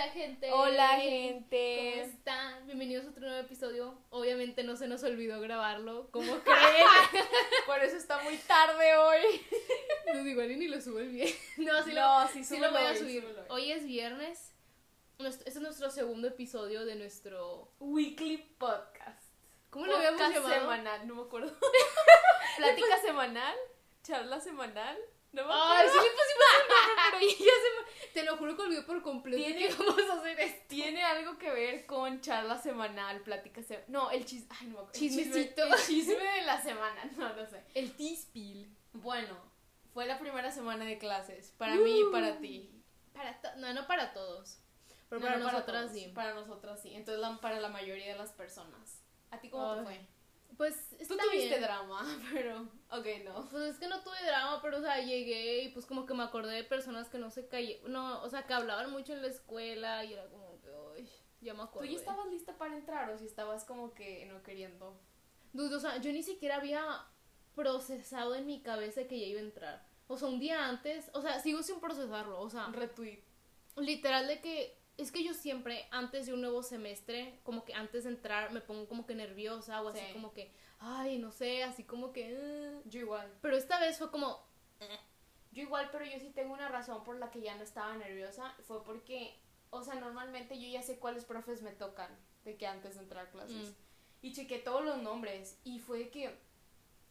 Hola gente. Hola ¿Cómo gente. están? Bienvenidos a otro nuevo episodio. Obviamente no se nos olvidó grabarlo. ¿Cómo creen? Por eso está muy tarde hoy. no igual y ni lo subo el bien. No, sí No, lo, sí, sí lo voy a hoy, subir. súbelo hoy. Es viernes. Este es nuestro segundo episodio de nuestro. Weekly podcast. ¿Cómo lo habíamos Podcast llamado? semanal, no me acuerdo. Plática semanal, charla semanal. No me acuerdo. Ay, sí le pusimos el nombre, pero ya se me... Te lo juro que olvidé por completo Tiene- que vamos a hacer esto. Tiene algo que ver con charla semanal, plática semanal. No, el chisme. Ay, no me acuerdo. El chisme- Chismecito. El chisme de la semana. No, no sé. El T-Spill. Bueno, fue la primera semana de clases. Para mí y para ti. Para no, no para todos. Pero No, para no nosotras todos, sí. Para nosotras sí. Entonces, la- para la mayoría de las personas. ¿A ti cómo te fue? Pues Tú está tuviste bien. drama, pero. Ok, no. Pues es que no tuve drama, pero o sea, llegué y pues como que me acordé de personas que no se cayeron, no, o sea, que hablaban mucho en la escuela y era como que, uy, ya me ¿Tú acuerdo. ya estabas lista para entrar o si estabas como que no queriendo? Dude, o sea, yo ni siquiera había procesado en mi cabeza que ya iba a entrar. O sea, un día antes, o sea, sigo sin procesarlo, o sea, Retweet. literal de que es que yo siempre antes de un nuevo semestre, como que antes de entrar me pongo como que nerviosa o así Sí. como que, ay, no sé, así como que, "Eh". Yo igual. pero esta vez fue como, Yo igual, pero yo sí tengo una razón por la que ya no estaba nerviosa. Fue porque, o sea, normalmente yo ya sé cuáles profes me tocan de que antes de entrar a clases. Mm. Y chequé todos los nombres y fue que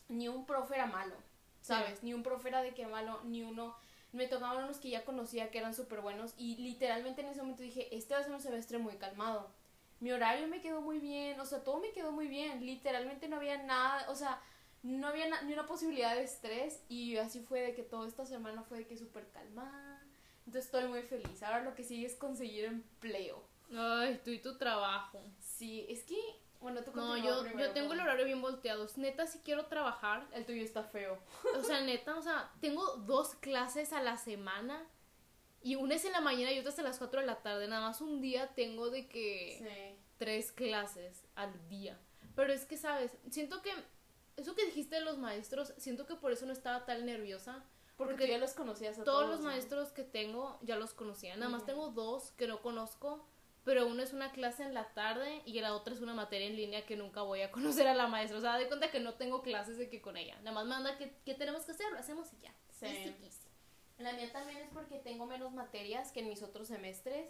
ni un profe era malo, ¿sabes? Ni un profe era de que malo, ni uno... Me tocaban unos que ya conocía que eran súper buenos y literalmente en ese momento dije, este va a ser un semestre muy calmado. Mi horario me quedó muy bien, o sea, todo me quedó muy bien. Literalmente no había nada, o sea, no había ni una posibilidad de estrés y así fue de que toda esta semana fue de que súper calmada. Entonces estoy muy feliz. Ahora lo que sigue es conseguir empleo. ay, tú y tu trabajo. Sí, es que, bueno, tú No, yo, primero yo tengo el horario bien volteado. Neta, si quiero trabajar. El tuyo está feo. O sea, neta, o sea, tengo dos clases a la semana. Y una es en la mañana y otra es a las 4 de la tarde. Nada más un día tengo de que Sí. tres clases al día. Pero es que, ¿sabes? Siento que eso que dijiste de los maestros, siento que por eso no estaba tan nerviosa. Porque, Porque tú ya los conocías a Todos todos. los ¿no? maestros que tengo ya los conocía. Nada más Ujú. tengo dos que no conozco, pero uno es una clase en la tarde y la otra es una materia en línea que nunca voy a conocer a la maestra. O sea, de cuenta que no tengo clases de que con ella. Nada más me manda que, que tenemos que hacer, lo hacemos y ya. Sí. Easy peasy. La mía también es porque tengo menos materias que en mis otros semestres.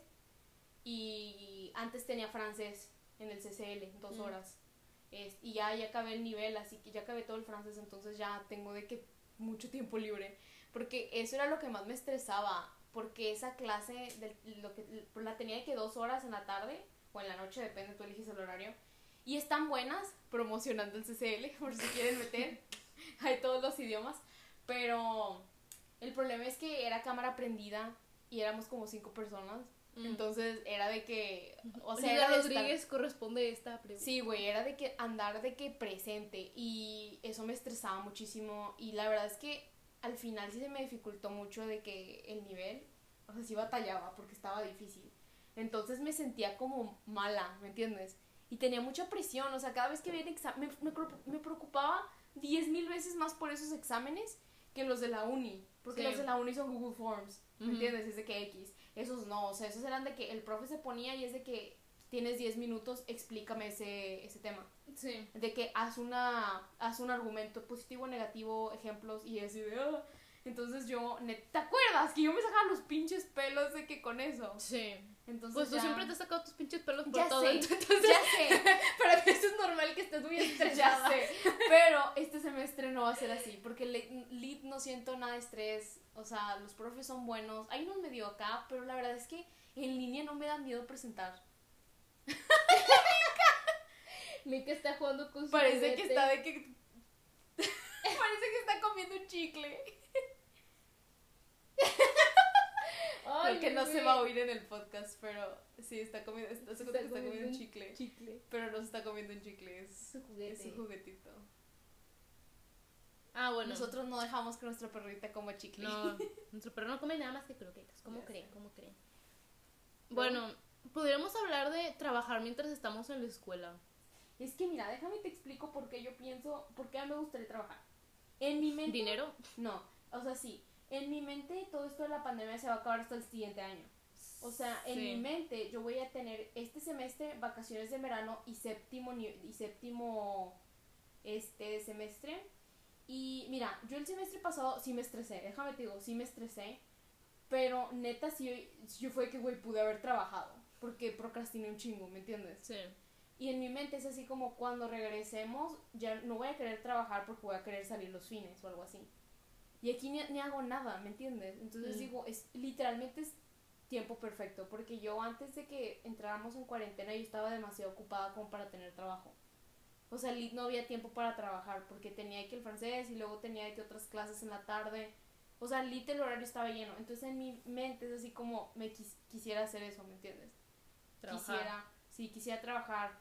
Y antes tenía francés en el CCL, dos Mm. horas. Es- y ya, ya acabé el nivel, así que ya acabé todo el francés, entonces ya tengo de que mucho tiempo libre. Porque eso era lo que más me estresaba. Porque esa clase de, lo que, la tenía de que dos horas en la tarde o en la noche, depende, tú eliges el horario. Y están buenas promocionando el CCL, por si quieren meter. Hay todos los idiomas. Pero el problema es que era cámara prendida y éramos como cinco personas. Mm. Entonces era de que. O sea, Olivia era de estar- Rodríguez corresponde esta pregunta. Sí, güey, era de que andar de que presente y eso me estresaba muchísimo y la verdad es que al final sí se me dificultó mucho de que el nivel, o sea, sí batallaba porque estaba difícil. Entonces me sentía como mala, ¿me entiendes? Y tenía mucha presión, o sea, cada vez que había examen, me, me, me preocupaba diez mil veces más por esos exámenes que los de la uni, porque Sí. los de la uni son Google Forms, ¿me entiendes? Es de que X. Esos no, o sea, esos eran de que el profe se ponía y es de que tienes 10 minutos, explícame ese, ese tema. Sí. De que haz una haz un argumento positivo, negativo, ejemplos y así de... Entonces yo, ¿te acuerdas? Que yo me sacaba los pinches pelos de que con eso. Sí. Entonces Pues tú ya- siempre te has sacado tus pinches pelos por Ya todo. sé, Entonces, ya sé, para ti eso es normal que estés muy ya estresada. sé. Pero este semestre no va a ser así, porque Lit no siento nada de estrés. O sea, los profes son buenos. Hay unos medio acá, pero la verdad es que en línea no me da miedo presentar. Mika está jugando con su Parece que juguete. está de que. Parece que está comiendo un chicle. Ay, Creo que no se va a oír en el podcast, pero sí, está comiendo, está, que está comiendo comiendo un chicle. Chicle. Pero no se está comiendo un chicle, es, Su juguete. es un juguetito. Ah, bueno. Nosotros no dejamos que nuestra perrita coma chicle. No, nuestro perro no come nada más que croquetas. ¿Cómo Ya creen? sé. ¿Cómo creen? Bueno, podríamos hablar de trabajar mientras estamos en la escuela. Es que mira, déjame te explico por qué yo pienso, por qué a mí me gustaría trabajar. En mi mente. ¿Dinero? No, o sea, sí. En mi mente todo esto de la pandemia se va a acabar hasta el siguiente año. O sea, en Sí. mi mente yo voy a tener este semestre vacaciones de verano y séptimo y séptimo este semestre. Y mira, yo el semestre pasado sí me estresé, déjame te digo, sí me estresé, pero neta sí yo fue que güey pude haber trabajado, porque procrastiné un chingo, ¿me entiendes? Sí. Y en mi mente es así como cuando regresemos, ya no voy a querer trabajar porque voy a querer salir los fines o algo así. Y aquí ni, ni hago nada, ¿me entiendes? Entonces Mm. digo, es literalmente es tiempo perfecto, porque yo antes de que entráramos en cuarentena yo estaba demasiado ocupada como para tener trabajo. O sea, no había tiempo para trabajar porque tenía que el francés y luego tenía que otras clases en la tarde. O sea, lit el horario estaba lleno. Entonces en mi mente es así como me quis- quisiera hacer eso, ¿me entiendes? Trabajar. quisiera, sí, quisiera trabajar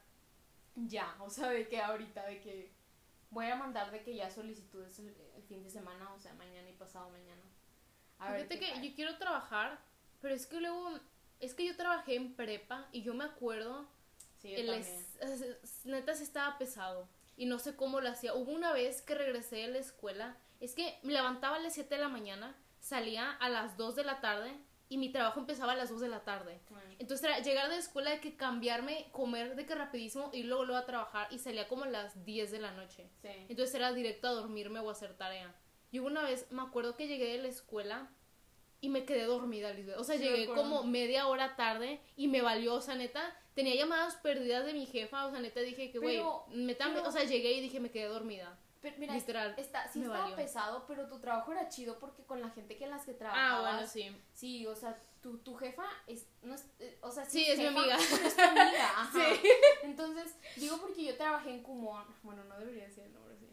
ya, o sea, de que ahorita, de que voy a mandar de que ya solicitudes el, el fin de semana, o sea, mañana y pasado mañana. A ver Fíjate que yo quiero trabajar, pero es que luego, es que yo trabajé en prepa y yo me acuerdo, Sí, yo el también. es- es- neta sí estaba pesado y no sé cómo lo hacía. Hubo una vez que regresé de la escuela, es que me levantaba a las 7 de la mañana, salía a las 2 de la tarde y mi trabajo empezaba a las 2 de la tarde. Entonces era llegar de la escuela de que cambiarme, comer de que rapidísimo y luego luego a trabajar y salía como a las 10 de la noche. Sí. Entonces era directo a dormirme o a hacer tarea. Y una vez me acuerdo que llegué de la escuela y me quedé dormida, Lisbeth. O sea, Sí, me llegué acuerdo. como media hora tarde y me valió, o sea, neta, tenía llamadas perdidas de mi jefa, o sea, neta dije que, güey, me- pero- o sea, llegué y dije, me quedé dormida. Pero mira, Literal, está, sí estaba valió. pesado, pero tu trabajo era chido porque con la gente que en las que trabajabas. Ah, bueno, sí. Sí, o sea, tu, tu jefa es, no es, eh, o sea, Sí, es mi amiga. es tu amiga, ajá. Sí. Entonces, digo porque yo trabajé en Kumon, bueno, no debería decir el nombre, sí.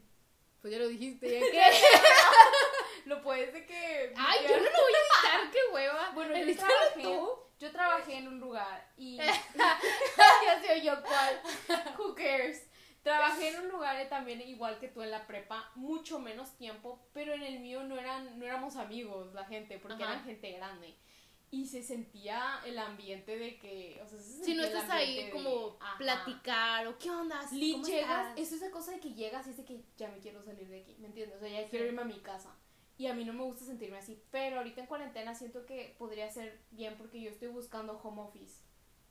Pues ya lo dijiste, ¿ya qué? Lo puedes de que... Ay, yo no lo voy a editar, qué hueva. Bueno, yo trabajé, tú. yo trabajé en un lugar y... ya sé yo cuál. Who cares? Trabajé en un lugar eh, también igual que tú en la prepa, mucho menos tiempo, pero en el mío no eran no éramos amigos la gente, porque Ajá. eran gente grande. Y se sentía el ambiente de que, o sea, se Si no sentía estás ahí de- como ajá. platicar o qué onda, Li- ¿Cómo llegas, estás? es esa cosa de que llegas y es de que ya me quiero salir de aquí, ¿me entiendes? O sea, ya quiero irme a mi casa. Y a mí no me gusta sentirme así, pero ahorita en cuarentena siento que podría ser bien porque yo estoy buscando home office.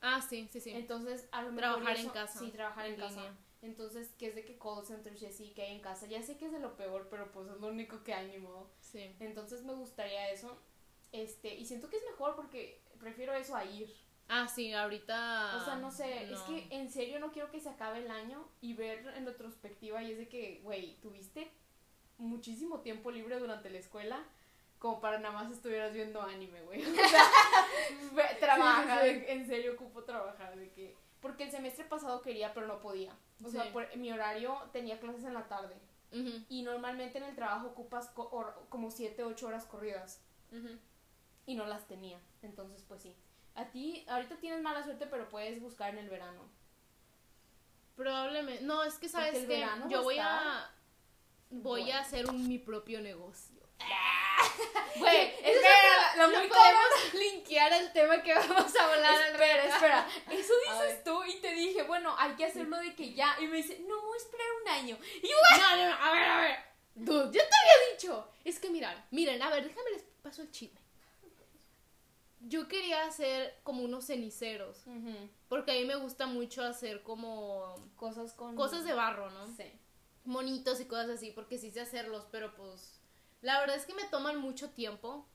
Ah, sí, sí, sí. Entonces, a lo mejor Trabajar y en eso- casa, Sí, trabajar en, en casa. línea. Entonces, que es de que call centers y así que hay en casa. Ya sé que es de lo peor, pero pues es lo único que hay, ni modo. sí. Entonces, me gustaría eso. Este, y siento que es mejor porque prefiero eso a ir. Ah, sí, ahorita. O sea, no sé, es que en serio no quiero que se acabe el año y ver en retrospectiva y es de que, güey, tuviste muchísimo tiempo libre durante la escuela como para nada más estuvieras viendo anime, güey. O sea, trabaja, Sí, sí, en serio ocupo trabajar, de que... Porque el semestre pasado quería, pero no podía. O sea, por, mi horario tenía clases en la tarde. Y normalmente en el trabajo ocupas co- como 7, 8 horas corridas. ujú. Y no las tenía. Entonces, pues sí. A ti, ahorita tienes mala suerte, pero puedes buscar en el verano. Probablemente. No, es que sabes que yo voy a. Voy bueno. a hacer un, mi propio negocio. Güey, espera, lo, lo lo muy podemos linkear al tema que vamos a hablar Espera, espera. Eso dices tú y te dije, bueno, hay que hacerlo de que ya. Y me dice, no, voy a esperar un año. Y yo, No, no, no, a ver, a ver. Dude, yo te había dicho. Es que miran, miren, a ver, déjame les paso el chisme. Yo quería hacer como unos ceniceros. Porque a mí me gusta mucho hacer como cosas con. cosas de barro, ¿no? Sí. Monitos y cosas así, porque sí sé hacerlos, pero pues la verdad es que me toman mucho tiempo.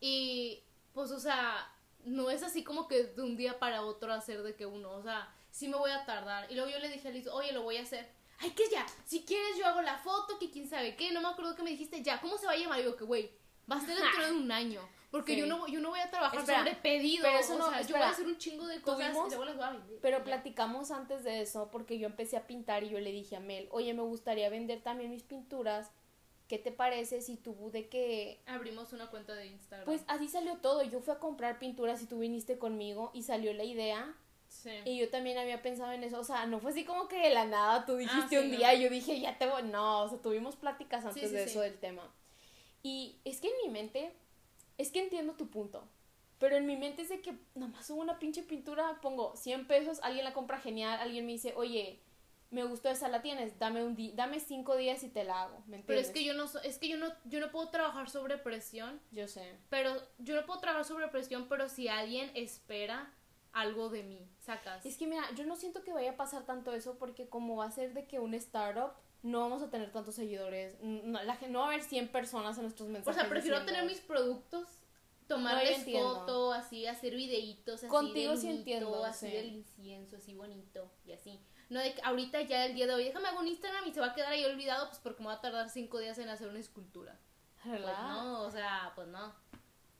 Y pues, o sea, no es así como que de un día para otro hacer de que uno, o sea, sí me voy a tardar. Y luego yo le dije a Liz, oye, lo voy a hacer. Ay, que ya, si quieres yo hago la foto, que quién sabe qué, no me acuerdo que me dijiste, ya, ¿cómo se va a llamar? Y digo que, güey, va a ser dentro de un año. Porque Sí. yo, no, yo no voy a trabajar Espera, sobre pedido. pero eso o no- sea, yo voy a hacer un chingo de cosas Tuvimos- y luego las voy a vender. Pero Ya. platicamos antes de eso porque yo empecé a pintar y yo le dije a Mel, oye, me gustaría vender también mis pinturas. ¿Qué te parece si tú de que... Abrimos una cuenta de Instagram. Pues así salió todo. Yo fui a comprar pinturas y tú viniste conmigo y salió la idea. sí. Y yo también había pensado en eso. O sea, no fue así como que de la nada tú dijiste sí, un no. día y yo dije, ya te voy. No, o sea, tuvimos pláticas antes sí, de eso del tema. Y es que en mi mente, es que entiendo tu punto. Pero en mi mente es de que nomás subo una pinche pintura, pongo 100 pesos, alguien la compra genial, alguien me dice, oye, me gustó esa, la tienes, dame un di dame cinco días y te la hago, ¿me entiendes? Pero es que yo no, es que yo no, yo no puedo trabajar sobre presión, Yo sé. pero yo no puedo trabajar sobre presión, pero si alguien espera algo de mí, sacas. Es que mira, yo no siento que vaya a pasar tanto eso porque como va a ser de que un startup no vamos a tener tantos seguidores, no, la no va a haber 100 personas en nuestros o mensajes. sea, prefiero diciendo- tener mis productos, tomarles foto, así, hacer videitos, así Contigo del sí entiendo, así sí. del incienso, así bonito, y así. No de que ahorita ya el día de hoy, déjame hago un Instagram y se va a quedar ahí olvidado, pues porque me va a tardar cinco días en hacer una escultura. Pues no, o sea, pues no.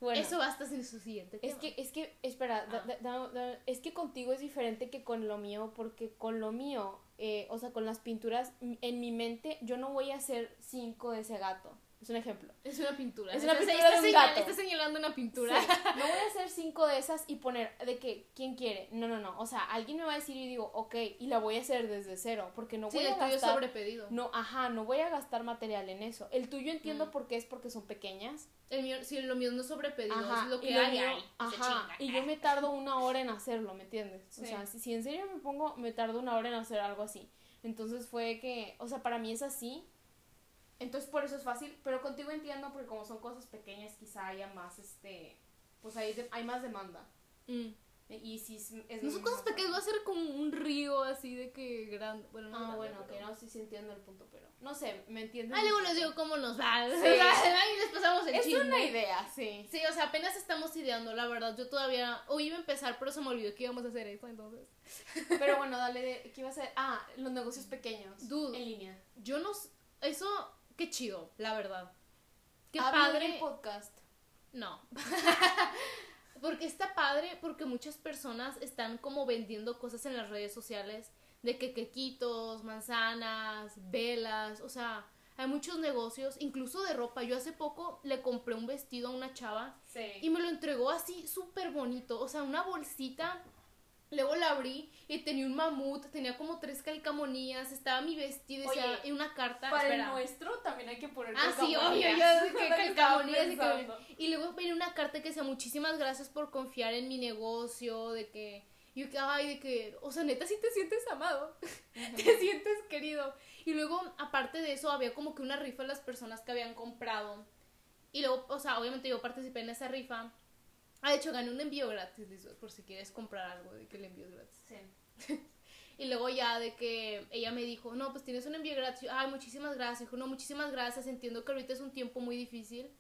Bueno, Eso basta sin su siguiente Es tema. que, es que, espera, Ah. da- da- da- es que contigo es diferente que con lo mío, porque con lo mío, eh, o sea, con las pinturas, en mi mente, yo no voy a hacer cinco de ese gato. Es un ejemplo. Es una pintura. Es una pintura está de un señal- gato. Está señalando una pintura. Sí, no voy a hacer cinco de esas y poner de que, ¿quién quiere? No, no, no. O sea, alguien me va a decir y digo, ok, y la voy a hacer desde cero, porque no voy el a tuyo es gastar. sobre pedido. No, ajá, no voy a gastar material en eso. El tuyo entiendo Mm. por qué es porque son pequeñas. El mío, sí, lo mío no es sobre pedido, Ajá, es lo que y lo hay, mío- hay, ajá, y yo me tardo una hora en hacerlo, ¿me entiendes? O sea, si, si en serio me pongo, me tardo una hora en hacer algo así. Entonces fue que, o sea, para mí es así. Entonces por eso es fácil, pero contigo entiendo porque como son cosas pequeñas quizá haya más, este, pues hay, de- hay más demanda. Mm. Y si es, es No son cosas pequeñas, va a ser como un río así de que grande. Bueno, no Ah, grande, bueno, pero- que no, sí, sí entiendo el punto, pero no sé, ¿me entiendes? Ah, luego les digo cómo nos va. Sí. O sea, ahí les pasamos el Es chisme. una idea, sí. Sí, o sea, apenas estamos ideando, la verdad. Yo todavía. Hoy iba a empezar, pero se me olvidó que íbamos a hacer eso, entonces. Pero bueno, dale, de, ¿qué iba a ser? Ah, los negocios pequeños. Dude. En línea. Yo no. s- Eso, qué chido, la verdad. Qué Habla padre. podcast. No. porque está padre, porque muchas personas están como vendiendo cosas en las redes sociales, de que quequitos, manzanas, velas, o sea, hay muchos negocios, incluso de ropa. Yo hace poco le compré un vestido a una chava Sí. y me lo entregó así súper bonito, o sea, una bolsita. Luego la abrí y tenía un mamut, tenía como tres calcamonías, estaba mi vestido Oye, y una carta. Para espera. el nuestro también hay que poner Ah, sí, obvio, yo de que calcamonías y que- pensando. Y luego venía una carta que decía muchísimas gracias por confiar en mi negocio, de que yo que ay, de que, o sea, neta sí te sientes amado, te sientes querido. Y luego aparte de eso había como que una rifa a las personas que habían comprado. Y luego, o sea, obviamente yo participé en esa rifa. Ah, de hecho gané un envío gratis, por si quieres comprar algo, de que el envío es gratis. Sí. Y luego ya de que ella me dijo, no, pues tienes un envío gratis. Ay, muchísimas gracias. Dijo, no, muchísimas gracias. Entiendo que ahorita es un tiempo muy difícil.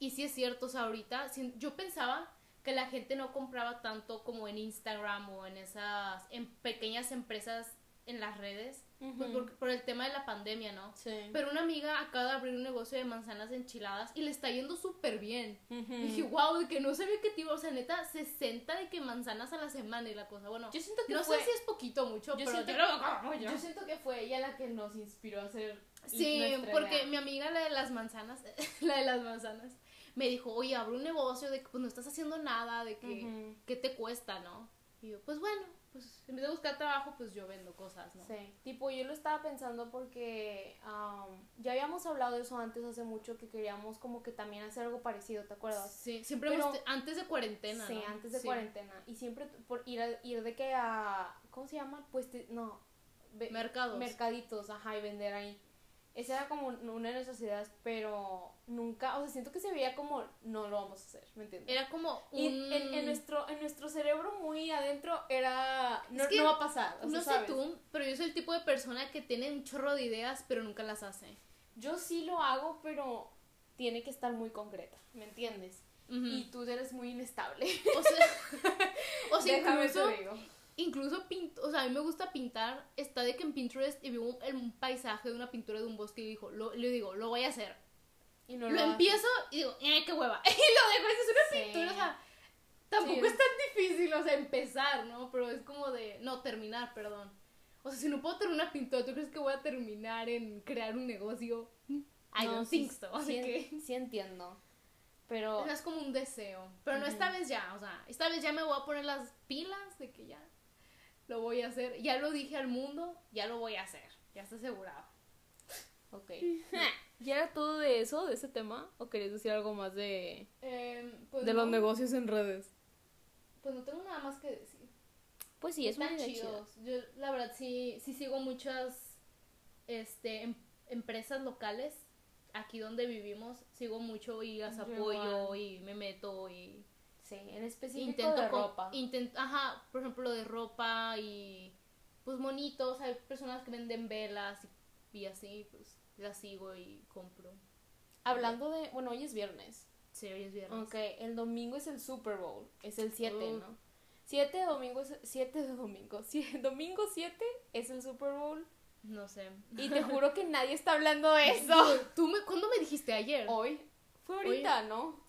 Y sí es cierto, o sea, ahorita yo pensaba que la gente no compraba tanto como en Instagram o en esas en pequeñas empresas en las redes, pues por, por el tema de la pandemia, ¿no? Sí. Pero una amiga acaba de abrir un negocio de manzanas enchiladas y le está yendo súper bien. Ujú. Dije, wow, de que no sabía que te iba, o sea, neta, 60 de que manzanas a la semana y la cosa. Bueno, Yo siento que no fue- sé si es poquito o mucho, yo pero siento yo que- yo. Yo siento que fue ella la que nos inspiró a hacer Sí, porque idea. mi amiga, la de las manzanas, la de las manzanas, me dijo, oye, abre un negocio de que pues no estás haciendo nada, de que, Ujú. ¿qué te cuesta, no? Y yo, pues bueno, pues en vez de buscar trabajo, pues yo vendo cosas, ¿no? Sí, tipo yo lo estaba pensando porque am, ya habíamos hablado de eso antes hace mucho que queríamos como que también hacer algo parecido, ¿te acuerdas? Sí, siempre Pero- hemos te- antes de cuarentena, Sí, ¿no? antes de Sí. cuarentena. Y siempre por ir, a- ir de que a... ¿Cómo se llama? Pues te- no. Mercados. Mercaditos, ajá, y vender ahí. Esa era como un- una de nuestras ideas, pero nunca, o sea, siento que se veía como no lo vamos a hacer, ¿me entiendes? Era como un... Y en, en nuestro, en nuestro cerebro muy adentro era... No, Es que no va a pasar. o no sea, sé ¿sabes? tú, pero yo soy el tipo de persona que tiene un chorro de ideas, pero nunca las hace. Yo sí lo hago, pero tiene que estar muy concreta, ¿me entiendes? Ujú. Y tú eres muy inestable. O sea, o sea incluso. Incluso pint, o sea, a mí me gusta pintar, está de que en Pinterest y vi un, un paisaje de una pintura de un bosque y dijo, lo, le digo, lo voy a hacer. Y no lo haces. empiezo y digo, eh, qué hueva. Y lo dejo, es una Sí. pintura, o sea, tampoco Sí. es tan difícil, o sea, empezar, ¿no? Pero es como de, no, terminar, perdón. O sea, si no puedo terminar una pintura, ¿tú crees que voy a terminar en crear un negocio? I No, don't sí, think so. Así sí, que... sí entiendo. Pero Es como un deseo. Pero no esta vez ya, o sea, esta vez ya me voy a poner las pilas de que ya lo voy a hacer. Ya lo dije al mundo, ya lo voy a hacer. Ya está asegurado. Ok. ¿Ya era todo de eso, de ese tema? ¿O querías decir algo más de, Em, pues de los negocios en redes? Pues no tengo nada más que decir. Pues sí, es chida. chidos. Yo, la verdad, sí, sí sigo muchas este, em- empresas locales aquí donde vivimos. Sigo mucho y las Yo apoyo y me meto y Sí, en específico intento de ropa. intent- ajá, por ejemplo, de ropa y pues monitos. Hay personas que venden velas y, y así, pues las sigo y compro. Hablando de, bueno, hoy es viernes. Sí, hoy es viernes. Ok, el domingo es el Super Bowl, es el 7, Uh. ¿no? 7 de domingo, es- 7 de domingo, sí, domingo 7 es el Super Bowl No sé. y te juro que nadie está hablando de eso. ¿Tú me, ¿Cuándo me dijiste ayer? Hoy, fue ahorita, ¿no?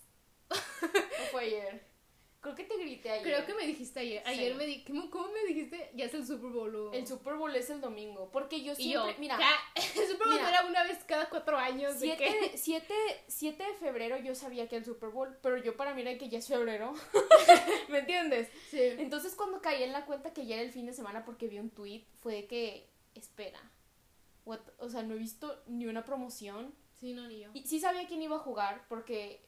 ¿O fue ayer? Creo que te grité ayer. Creo que me dijiste ayer. Ayer Sí. me di ¿cómo, me dijiste? Ya es el Super Bowl. o- El Super Bowl es el domingo, porque yo siempre, yo, mira, ya, el Super Bowl mira. era una vez cada cuatro años. ¿de 7 qué? de, 7, 7 de febrero yo sabía que era el Super Bowl, pero yo para mí era que ya es febrero. ¿Me entiendes? Sí. Entonces cuando caí en la cuenta que ya era el fin de semana porque vi un tweet, fue de que, espera, what- o sea, no he visto ni una promoción. Sí, no, ni yo. Y sí sabía quién iba a jugar porque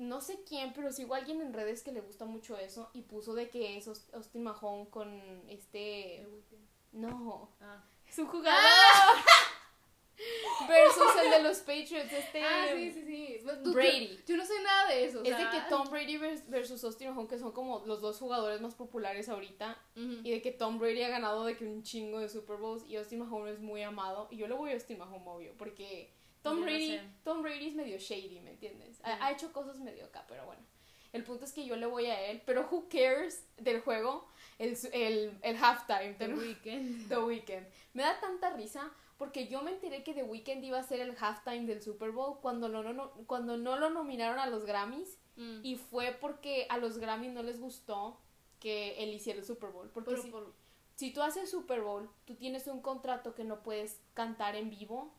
no sé quién, pero sigo a alguien en redes que le gusta mucho eso y puso de que es Aust- Austin Mahone con este... No, Ah. es un jugador. Versus el de los Patriots, este... Ah, sí, sí, sí. Pues, tú- Brady. Yo, yo no sé nada de eso. o Es de que Tom Brady vers- versus Austin Mahone, que son como los dos jugadores más populares ahorita. Y de que Tom Brady ha ganado de que un chingo de Super Bowls y Austin Mahone es muy amado. Y yo le voy a Austin Mahone, obvio, porque Tom Yo no Brady, sé. Tom Brady es medio shady, ¿me entiendes? Ha, ha hecho cosas medio acá, pero bueno. El punto es que yo le voy a él, pero who cares del juego, el, el, el halftime, The Weeknd. The Weeknd. Me da tanta risa porque yo me enteré que The Weeknd iba a ser el halftime del Super Bowl cuando, no, no, no- cuando no lo nominaron a los Grammys. Mm. Y fue porque a los Grammys no les gustó que él hiciera el Super Bowl. Porque Pero si, por- si tú haces Super Bowl, tú tienes un contrato que no puedes cantar en vivo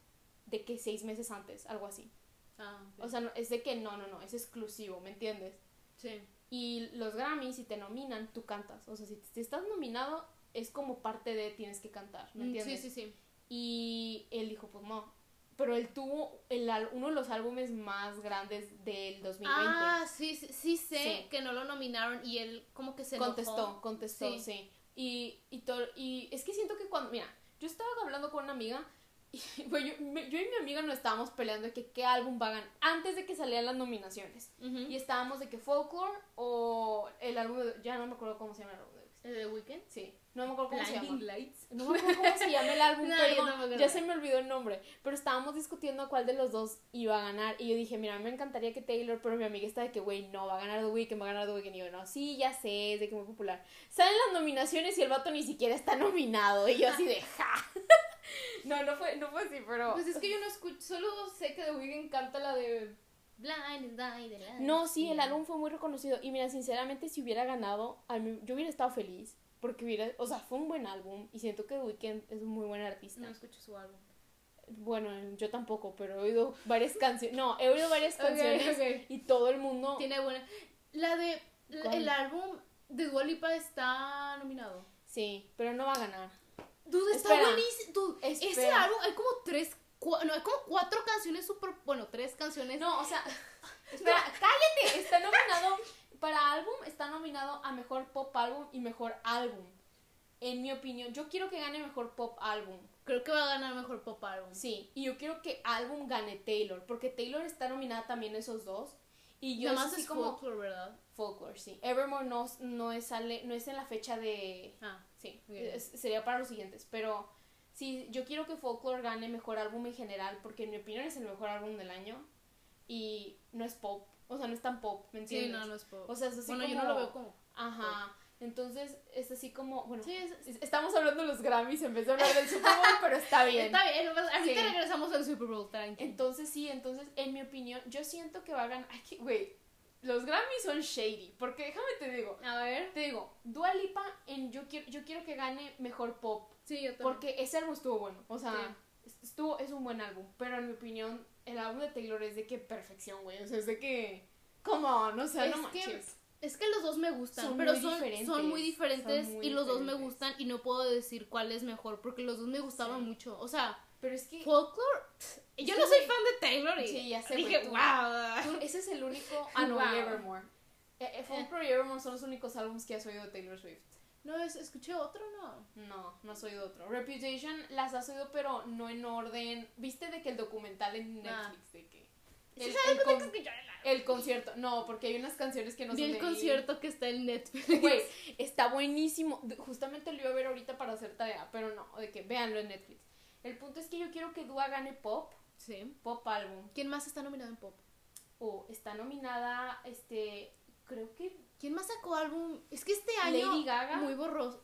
de que seis meses antes, algo así. Ah, ok. O sea, no- es de que no, no, no, es exclusivo, ¿me entiendes? sí. Y los Grammys, si te nominan, tú cantas. O sea, si, si estás nominado, es como parte de tienes que cantar, ¿me Mm, entiendes? Sí, sí, sí. Y él dijo, pues no. Pero él tuvo el, uno de los álbumes más grandes del 2020. Ah, sí, sí, sí sé Sí. que no lo nominaron y él como que se enojó. contestó, contestó, Sí. sí. Y, y, to- y es que siento que cuando, mira, yo estaba hablando con una amiga y güey, yo, yo y mi amiga nos estábamos peleando de que qué álbum va a ganar antes de que salieran las nominaciones. Ujú. Y estábamos de que Folklore o el álbum de, ya no me acuerdo cómo se llama el álbum de ¿El de Weekend? Sí, no me acuerdo cómo se llama. Blinding Lights. No me acuerdo cómo se llama el álbum, No, perdón, tampoco ya no. se me olvidó el nombre. Pero estábamos discutiendo cuál de los dos iba a ganar. Y yo dije, mira, a mí me encantaría que Taylor, pero mi amiga está de que, güey, no, va a ganar The Weeknd, va a ganar The Weeknd. Y yo, no, sí, ya sé, es de que muy popular. Salen las nominaciones y el vato ni siquiera está nominado. Y yo así de, ja. no, no fue, no fue así, pero... Pues es que yo no escucho, solo sé que The Weeknd canta la de Blind the light. No, sí, el álbum fue muy reconocido. Y mira, sinceramente, si hubiera ganado, a mí- yo hubiera estado feliz. Porque hubiera, o sea, fue un buen álbum. Y siento que The Weeknd es un muy buen artista. No escucho su álbum. Bueno, yo tampoco, pero he oído varias canciones. No, he oído varias canciones y todo el mundo. Tiene buena. La de. El álbum de Dua Lipa está nominado. Sí, pero no va a ganar. Dude, está Espera. buenísimo. Dude, ese Espera. álbum hay como tres. cua- no, hay como cuatro canciones súper. Bueno, tres canciones. No, o sea, espera, cállate. Está nominado para álbum, está nominado a mejor pop álbum y mejor álbum. En mi opinión, yo quiero que gane mejor pop álbum. Creo que va a ganar mejor pop álbum. Sí, y yo quiero que álbum gane Taylor, porque Taylor está nominada también esos dos. Y yo Nada más así es como folklore, ¿verdad? folklore, sí. Evermore no, no es sale, no es en la fecha de Ah, Sí, es- sería para los siguientes. Pero sí, yo quiero que Folklore gane mejor álbum en general, porque en mi opinión es el mejor álbum del año. Y no es pop, o sea, no es tan pop, ¿me sí, entiendes? no, no es pop. O sea, es así bueno, yo como- no lo veo como. Ajá. Entonces, es así como, bueno, Sí, es- es- estamos hablando de los Grammys en vez de hablar del Super Bowl, pero está bien. Está bien, ahorita Sí. regresamos al Super Bowl, tranqui. Entonces, sí, entonces, en mi opinión, yo siento que va a ganar. Güey, los Grammys son shady, porque déjame te digo, A ver. te digo, Dua Lipa, en, yo, quiero, yo quiero que gane mejor pop. Sí, yo también. Porque ese álbum estuvo bueno. O sea, estuvo, es un buen álbum. Pero en mi opinión, el álbum de Taylor es de que perfección, güey. O sea, es de que. Come on, o sea, Es no que- manches. Es que los dos me gustan, Son pero muy son, son muy diferentes son muy y los dos me gustan y no puedo decir cuál es mejor porque los dos me gustaban Sí. mucho. O sea, Pero es que. Folklore. Yo Sí, no soy fan de Taylor y Sí, ya sé, dije, tú- wow. tú- ese es el único. Ah, no, y Wow. Evermore. Eh, eh, y Evermore son los únicos álbumes que has oído de Taylor Swift. No, es, escuché otro, ¿no? No, no soy de otro. Reputation las has oído, pero no en orden. ¿Viste de que el documental en Ah. Netflix de que el, ¿sabes el con- el concierto? No, porque hay unas canciones que no Vi son el de concierto que está en Netflix. Güey, está buenísimo. Justamente lo iba a ver ahorita para hacer tarea, pero no, de que véanlo en Netflix. El punto es que yo quiero que Dua gane pop, Sí. pop álbum. ¿Quién más está nominado en pop? O está nominada, este, creo que ¿Quién más sacó álbum? Es que este año Lady Gaga. muy borroso.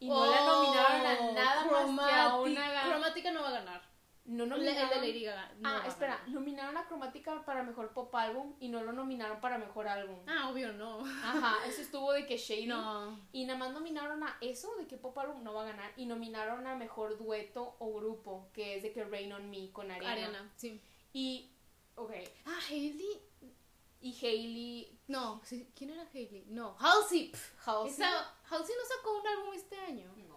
y no la nominaron a Oh, nada más que a una ga- Cromática no va a ganar. No nominaron. el de Lady Gaga. no ah, espera, ganar. nominaron a Cromática para mejor pop álbum y no lo nominaron para mejor álbum. Ah, obvio, no. Ajá, eso estuvo de que Shady. No. Y nada más nominaron a eso, de que Pop Álbum no va a ganar. Y nominaron a Mejor Dueto o Grupo, que es de que Rain on Me con Ariana. Ariana, sí. Y, ok, Ah, Hailey. y Hailey No, ¿quién era Hailey? No, Halsey. Pff, Halsey. esa- Halsey no sacó un álbum este año. No.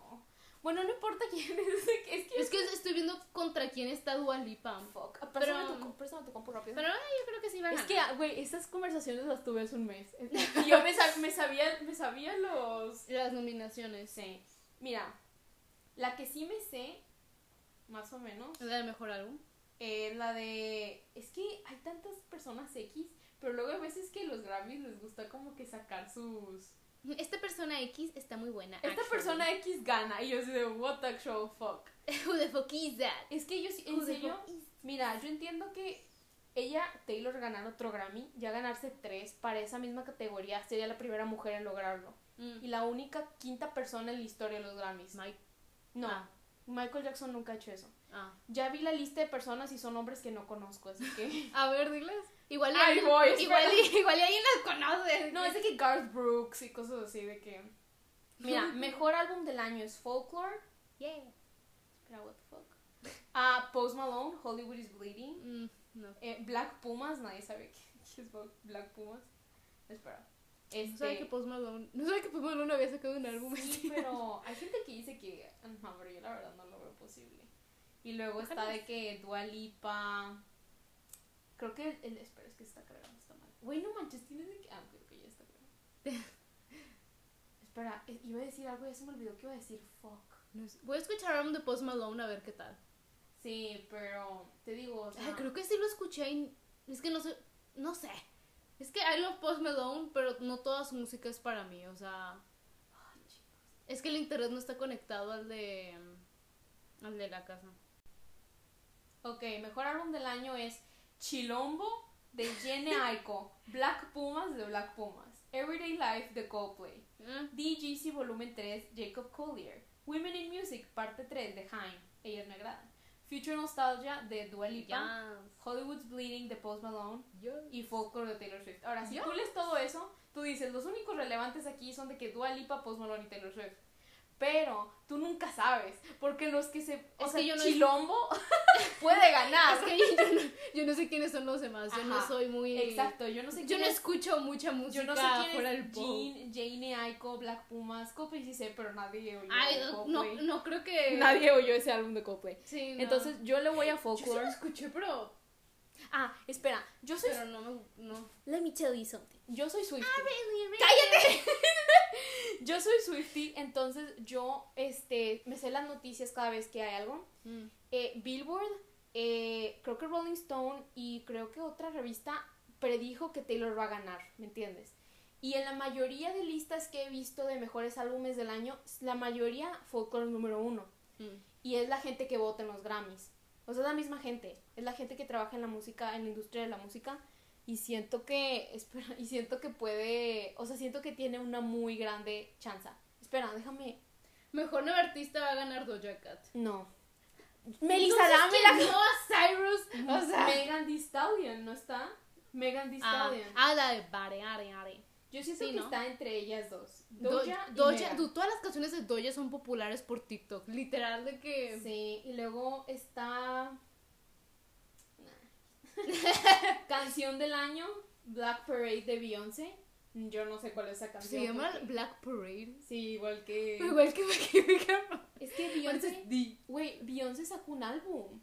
Bueno, no importa quién es, es que... Es que Es que estoy viendo contra quién está Dua Lipa. Fuck. Préstame, Pero- tu, préstame tu compu rápido. Pero ay, yo creo que sí va a es que, güey, esas conversaciones las tuve hace un mes. Y yo me, sab- me sabía, me sabía los... Las nominaciones. Sí. Mira, la que sí me sé, más o menos, Es la de mejor álbum. es la de... Es que hay tantas personas X, pero luego hay veces que los Grammys les gusta como que sacar sus... Esta persona X está muy buena. Esta actually. persona X gana y yo así de, what the show, fuck. Who the fuck is that? Es que yo, en Who serio, mira, yo entiendo que ella, Taylor, ganar otro Grammy, ya ganarse tres para esa misma categoría, sería la primera mujer en lograrlo. Mm. Y la única quinta persona en la historia de los Grammys. Mike. No, Ah. Michael Jackson nunca ha hecho eso. Ah. Ya vi la lista de personas y son hombres que no conozco, así que... A ver, diles. Igual y Ahí voy, igual, y, igual y alguien las conoce. No, es de que Garth Brooks y cosas así de que... Mira, mejor álbum del año es Folklore. Yeah. Espera, what the fuck. Ah, Post Malone, Hollywood is Bleeding. Mm, no. Eh, Black Pumas, nadie sabe qué es Black Pumas. Espera. No sabía que Este, Post Malone, no sabía que Post Malone había sacado un álbum. sí, este pero hay gente que dice que. No, pero yo la verdad no lo veo posible. Y luego está de que Dua Lipa. Creo que el, el- Espera, es que está cargando, está mal. Güey, no manches, tienes de que. Ah, creo que ya está cargando. espera, eh, iba a decir algo y ya se me olvidó que iba a decir fuck. No sé. Voy a escuchar álbum de Post Malone a ver qué tal. Sí, pero te digo, o sea, Ay, creo que sí lo escuché y es que no sé, no sé. Es que I love Post Malone, pero no toda su música es para mí, o sea, Ay, chicos. es que el internet no está conectado al de al de la casa. Ok, mejor álbum del año es Chilombo de Jenny Aiko, Black Pumas de Black Pumas, Everyday Life de Coldplay, Eh, DGC Volumen 3 Jacob Collier, Women in Music Parte 3 de Haim, ellas me agradan, Future Nostalgia de Dua Lipa. Hollywood's Bleeding de Post Malone y Folklore de Taylor Swift. Ahora, si tú lees todo eso, tú dices, los únicos relevantes aquí son de que Dua Lipa, Post Malone y Taylor Swift. Pero tú nunca sabes, porque los que se... O Es sea, que yo no- Chilombo puede ganar. Es que yo, yo no, yo no sé quiénes son los demás, yo no Ajá, soy muy Exacto, yo no sé Yo no es, escucho mucha música yo no sé quién fuera del pop. Jean, Jane Aiko, Black Pumas, Coldplay sí sé, pero nadie oyó Ay, no, no, no creo que Nadie oyó ese álbum de Coldplay. Sí, no. Entonces yo le voy a yo sí Folklore. lo escuché, pero Ah, espera, yo soy pero no me no. Let me tell you something. Yo soy Swiftie. ¡Cállate! Yo soy Swiftie, entonces yo este me sé las noticias cada vez que hay algo. Mm. Eh, Billboard, eh, creo que Rolling Stone y creo que otra revista predijo que Taylor va a ganar, ¿me entiendes? Y en la mayoría de listas que he visto de mejores álbumes del año, la mayoría Folklore número uno. Mm. Y es la gente que vota en los Grammys. O sea, es la misma gente. Es la gente que trabaja en la música, en la industria de la música. Y siento que, espera, y siento que puede, o sea, siento que tiene una muy grande chance. Espera, déjame. Mejor nuevo artista va a ganar Doja Cat. No. Melissa, ¿quién? la... Noah Cyrus, o sea, Megan Thee Stallion, ¿no está? Megan Thee ah, Stallion. ah, la de Bare, Are, Are. Yo siento sí, que ¿no? está entre ellas dos. Do- Doja, y Doja, todas las canciones de Doja son populares por TikTok, literal de que Sí, y luego está... Canción del año, Black Parade de Beyoncé. Yo no sé cuál es esa canción. se llama porque- Black Parade. Sí, igual que... Igual que Es que Beyoncé... Güey, Beyoncé sacó un álbum.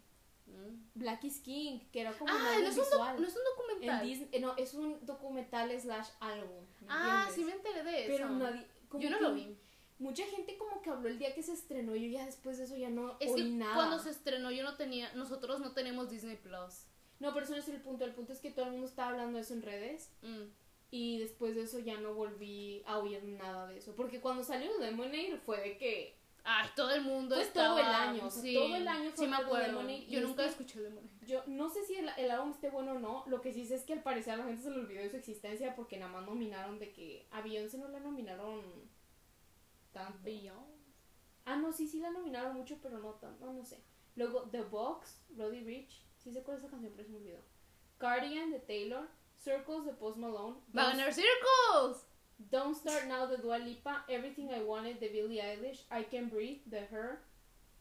Black is King, que era como un Ah, álbum no es, un visual. no es un En documental. Disney- no, es un documental slash álbum. ¿me ah, entiendes? sí me enteré de eso. Pero nadie... Yo no lo vi. mucha gente como que habló el día que se estrenó yo ya después de eso ya no Es oí que nada. cuando se estrenó yo no tenía, nosotros no tenemos Disney Plus. No, pero eso no es el punto. El punto es que todo el mundo estaba hablando de eso en redes Mm. y después de eso ya no volví a oír nada de eso. Porque cuando salió Lemonade fue de que... Ay, todo el mundo Fue estaba... todo el año, o sea, sí, todo el año fue Sí me acuerdo. Y Yo nunca que- escuché Lemonade. Yo no sé si el, el álbum esté bueno o no. Lo que sí sé es que al parecer a la gente se le olvidó de su existencia porque nada más nominaron de que... A Beyoncé no la nominaron tanto. Ah, no, sí, sí la nominaron mucho, pero no tanto, no, no sé. Luego, The Box, Roddy Rich, sí sé cuál es esa canción, pero se me olvidó. Cardigan, de Taylor, Circles, de Post Malone, ¡Va a ganar Circles! Don't Start Now, de Dua Lipa, Everything I Wanted, de Billie Eilish, I Can Breathe, de Her,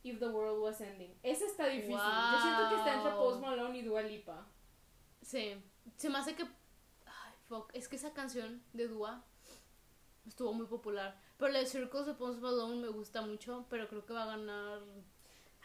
If the World Was Ending. Esa está difícil. Yo siento que está entre. Post Malone y Dua Lipa. Sí. Se me hace que... Ay, fuck. Es que esa canción de Dua estuvo muy popular. Pero la de Circles de Post Malone me gusta mucho, pero creo que va a ganar...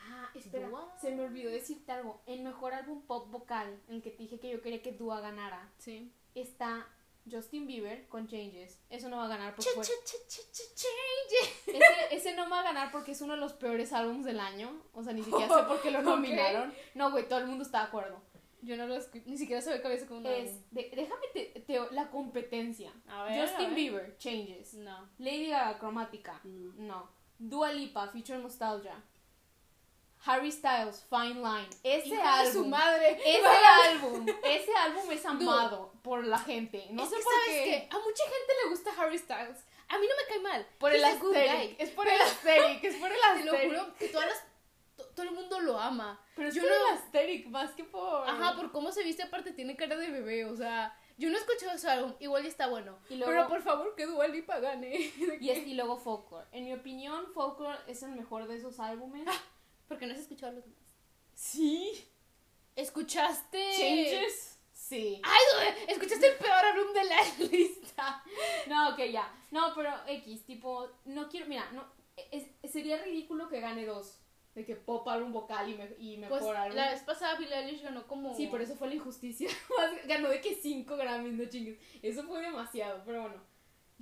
Ah, espera, Dua. se me olvidó decirte algo. El mejor álbum pop vocal, en el que te dije que yo quería que Dua ganara, Sí. está Justin Bieber con Changes. Eso no va a ganar porque Ch- fue- ch- ch- ch- ch- change. Ese, ese no va a ganar porque es uno de los peores álbumes del año. O sea, ni siquiera sé por qué lo nominaron. No, güey, todo el mundo está de acuerdo. Yo no lo escuché, ni siquiera sabía que había sacado un álbum. De- déjame te, te- la competencia. A ver, a Justin ver. Bieber, Changes. No. Lady Gaga, Cromática. No. No. Dua Lipa, Feature Nostalgia. Harry Styles, Fine Line. Ese álbum. su madre. Ese álbum, ese álbum es amado por la gente. No sé que por sabes qué. que a mucha gente le gusta Harry Styles. A mí no me cae mal. Por el aesthetic. Es por el aesthetic. Es por el Te lo aesthetic. juro que todas las, to- todo el mundo lo ama. Pero es Yo por no- el aesthetic más que por. Ajá, por cómo se viste aparte tiene cara de bebé, o sea, yo no he escuchado ese álbum, igual y está bueno. Y luego- Pero por favor que Dua Lipa gane. Y, es, y luego Folklore. En mi opinión, Folklore es el mejor de esos álbumes. Porque no has escuchado los demás. Sí. ¿Escuchaste? Changes. Sí. Ay, güey, escuchaste el peor álbum de la lista. No, ok, ya. No, pero X, tipo, no quiero. Mira, no. es- sería ridículo que gane dos. De que pop álbum vocal y, me- y mejor Pues álbum. la vez pasada Billie Eilish ganó como Sí, pero eso fue la injusticia. Ganó de que 5 Grammys, no chingues. Eso fue demasiado, pero bueno.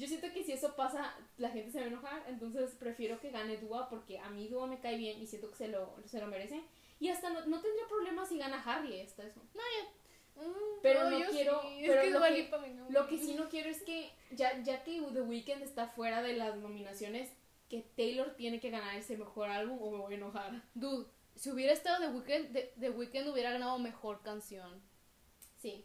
Yo siento que si eso pasa, la gente se va a enojar. Entonces prefiero que gane Dua porque a mí Dua me cae bien y siento que se lo, se lo merece. Y hasta no, no tendría problema si gana Harry hasta eso. No, ya. Mm, Pero no yo quiero- sí, pero es que lo que-. Lo sí no quiero es que, ya, ya que The Weeknd está fuera de las nominaciones, que Taylor tiene que ganar ese mejor álbum o me voy a enojar. Dude, si hubiera estado The Weeknd, The, The Weeknd hubiera ganado mejor canción. Sí.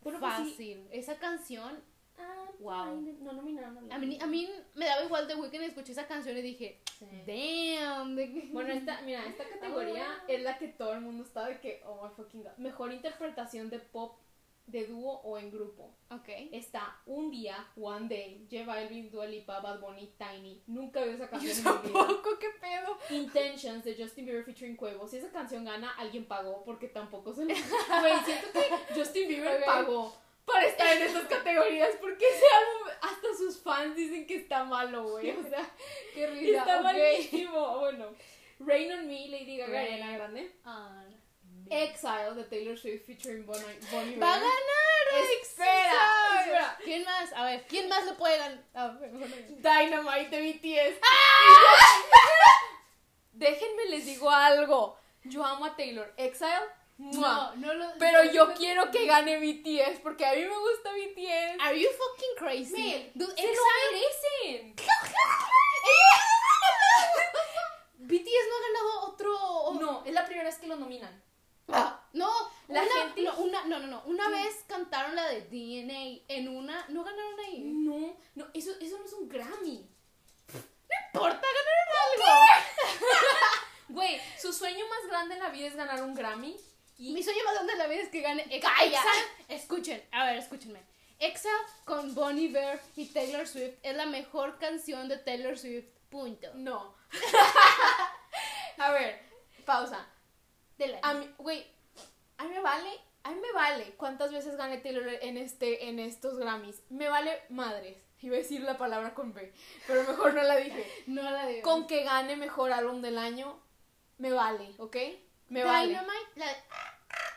Bueno, pues Fácil. sí. Esa canción, Ah, Wow. no nominaron a a mí, a mí me daba igual The Weeknd, escuché esa canción y dije, Sí. damn. Bueno, esta, mira, esta categoría Ah. es la que todo el mundo está de que, oh my fucking god. Mejor interpretación de pop de dúo o en grupo. Ok. Está Un Día, One Day, J Balvin, Dua Lipa, Bad Bunny, Tiny. Nunca veo esa Yo canción en mi vida. tampoco, qué pedo. Intentions de Justin Bieber featuring Cuevo. Si esa canción gana, alguien pagó porque tampoco se lo... Güey, siento que Justin Bieber pagó para estar en estas categorías porque álbum hasta sus fans dicen que está malo, güey. O sea, Qué risa. está ok. malísimo. Bueno, Rain on Me, Lady Gaga. Ariana Grande. Ah, Exile de Taylor Swift featuring Bon Bon Iver. Va a ganar. Espera, Exile. espera. ¿Quién más? A ver, ¿quién más lo puede ganar? Dynamite de BTS. Déjenme les digo algo. Yo amo a Taylor. Exile. No, no lo. Pero yo quiero que gane BTS porque a mí me gusta BTS. Are you fucking crazy? Man, Dude, ¡Se lo merecen! BTS no ha ganado otro. No, es la primera vez que lo nominan. Ah, no, La una, gente- no, una, no, no, no, una ¿Qué? vez cantaron la de DNA en una, no ganaron ahí. No, no, eso, eso no es un Grammy. importa, ganaron algo. Güey, su sueño más grande en la vida es ganar un Grammy. Y Mi sueño más grande de la vida es que gane Ex- ¡Calla! Escuchen, a ver, escúchenme. Exile con Bonnie Bear y Taylor Swift es la mejor canción de Taylor Swift. Punto. no. a ver, pausa. A mí, güey, a mí me vale, a mí me vale cuántas veces gane Taylor en este, en estos Grammys. Me vale madres. Iba a decir la palabra con B, pero mejor no la dije. no la digo. Con que gane mejor álbum del año, me vale, ¿ok? Me vale. Dynamite, la de-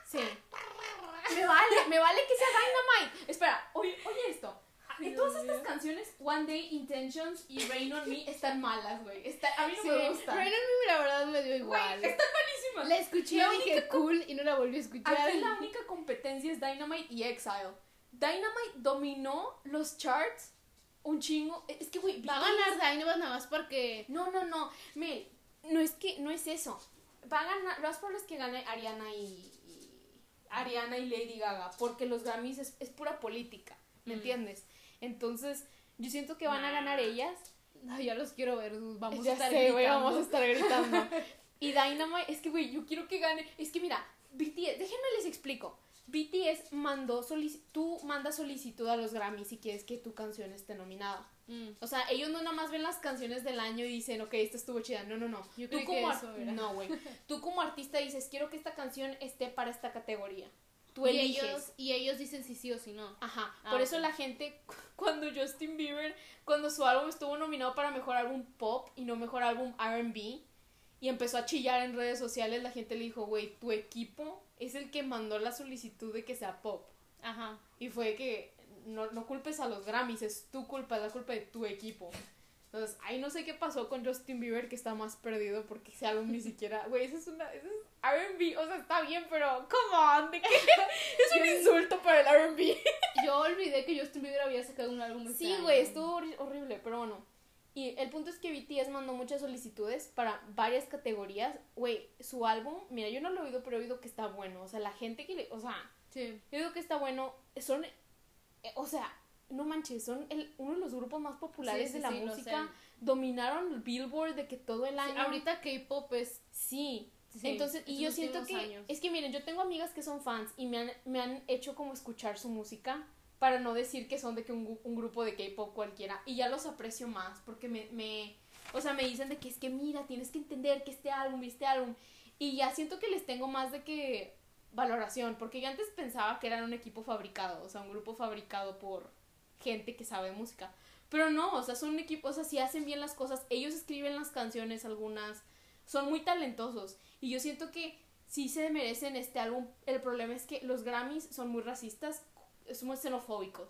Sí. Me vale, me vale que sea Dynamite. Espera, oye, oye esto. En todas estas canciones One Day, Intentions y Rain on Me están malas, güey. Está- A mí no Sí, me gustan. Rain on Me, la verdad me dio igual. están malísimas. La escuché La y dije cool y no la volví a escuchar. Aquí la única competencia es Dynamite y Exile. Dynamite dominó los charts un chingo. Es que, güey, Va a ganar Dynamite nada más porque. No, no, no. Mel, no es que, no es eso. Va a ganar, lo más probable es que gane Ariana y, y- Ariana y Lady Gaga, porque los Grammys es, es pura política, ¿me Mm. entiendes? Entonces, yo siento que van a ganar ellas. Ya los quiero ver. Vamos ya a estar sé, gritando. vamos a estar gritando. y Dynamite, es que, güey, yo quiero que gane. Es que, mira, BTS, déjenme les explico. BTS mandó tú mandas solicitud a los Grammys si quieres que tu canción esté nominada. Mm. O sea, ellos no nada más ven las canciones del año y dicen, ok, esta estuvo chida. No, no, no. Yo Tú como eso era. No, güey. Tú como artista dices, quiero que esta canción esté para esta categoría. Tú y eliges. ellos, y ellos dicen si sí o si no. Ajá. Ah, Por eso la gente, cuando Justin Bieber, cuando su álbum estuvo nominado para mejor álbum pop y no mejor álbum RB, y empezó a chillar en redes sociales, la gente le dijo, güey, tu equipo es el que mandó la solicitud de que sea pop. Ajá. Y fue que no, no culpes a los Grammys, es tu culpa, es la culpa de tu equipo. Entonces, ahí no sé qué pasó con Justin Bieber que está más perdido porque ese álbum ni siquiera, güey, ese es una, ese es R&B, o sea, está bien, pero come on, ¿de qué? Es un insulto para el R&B. Yo olvidé que Justin Bieber había sacado un álbum este Sí, año. güey, estuvo horri- horrible, pero bueno. Y el punto es que BTS mandó muchas solicitudes para varias categorías. Güey, su álbum, mira, yo no lo he oído, pero he oído que está bueno. O sea, la gente que le, o sea, Sí. yo digo que está bueno. Son, eh, o sea, no manches, son el, uno de los grupos más populares Sí, sí, de la música. Dominaron el Billboard de que todo el Sí, año. ahorita K-pop es. Sí. Entonces, y yo siento que, años. es que miren, yo tengo amigas que son fans y me han, me han hecho como escuchar su música para no decir que son de que un, un grupo de K-pop cualquiera y ya los aprecio más porque me, me, o sea, me dicen de que es que mira, tienes que entender que este álbum este álbum y ya siento que les tengo más de que valoración porque yo antes pensaba que eran un equipo fabricado, o sea, un grupo fabricado por gente que sabe música. Pero no, o sea, son un equipo, o sea, si hacen bien las cosas, ellos escriben las canciones algunas, son muy talentosos. Y yo siento que sí se merecen este álbum. El problema es que los Grammys son muy racistas, son muy xenofóbicos,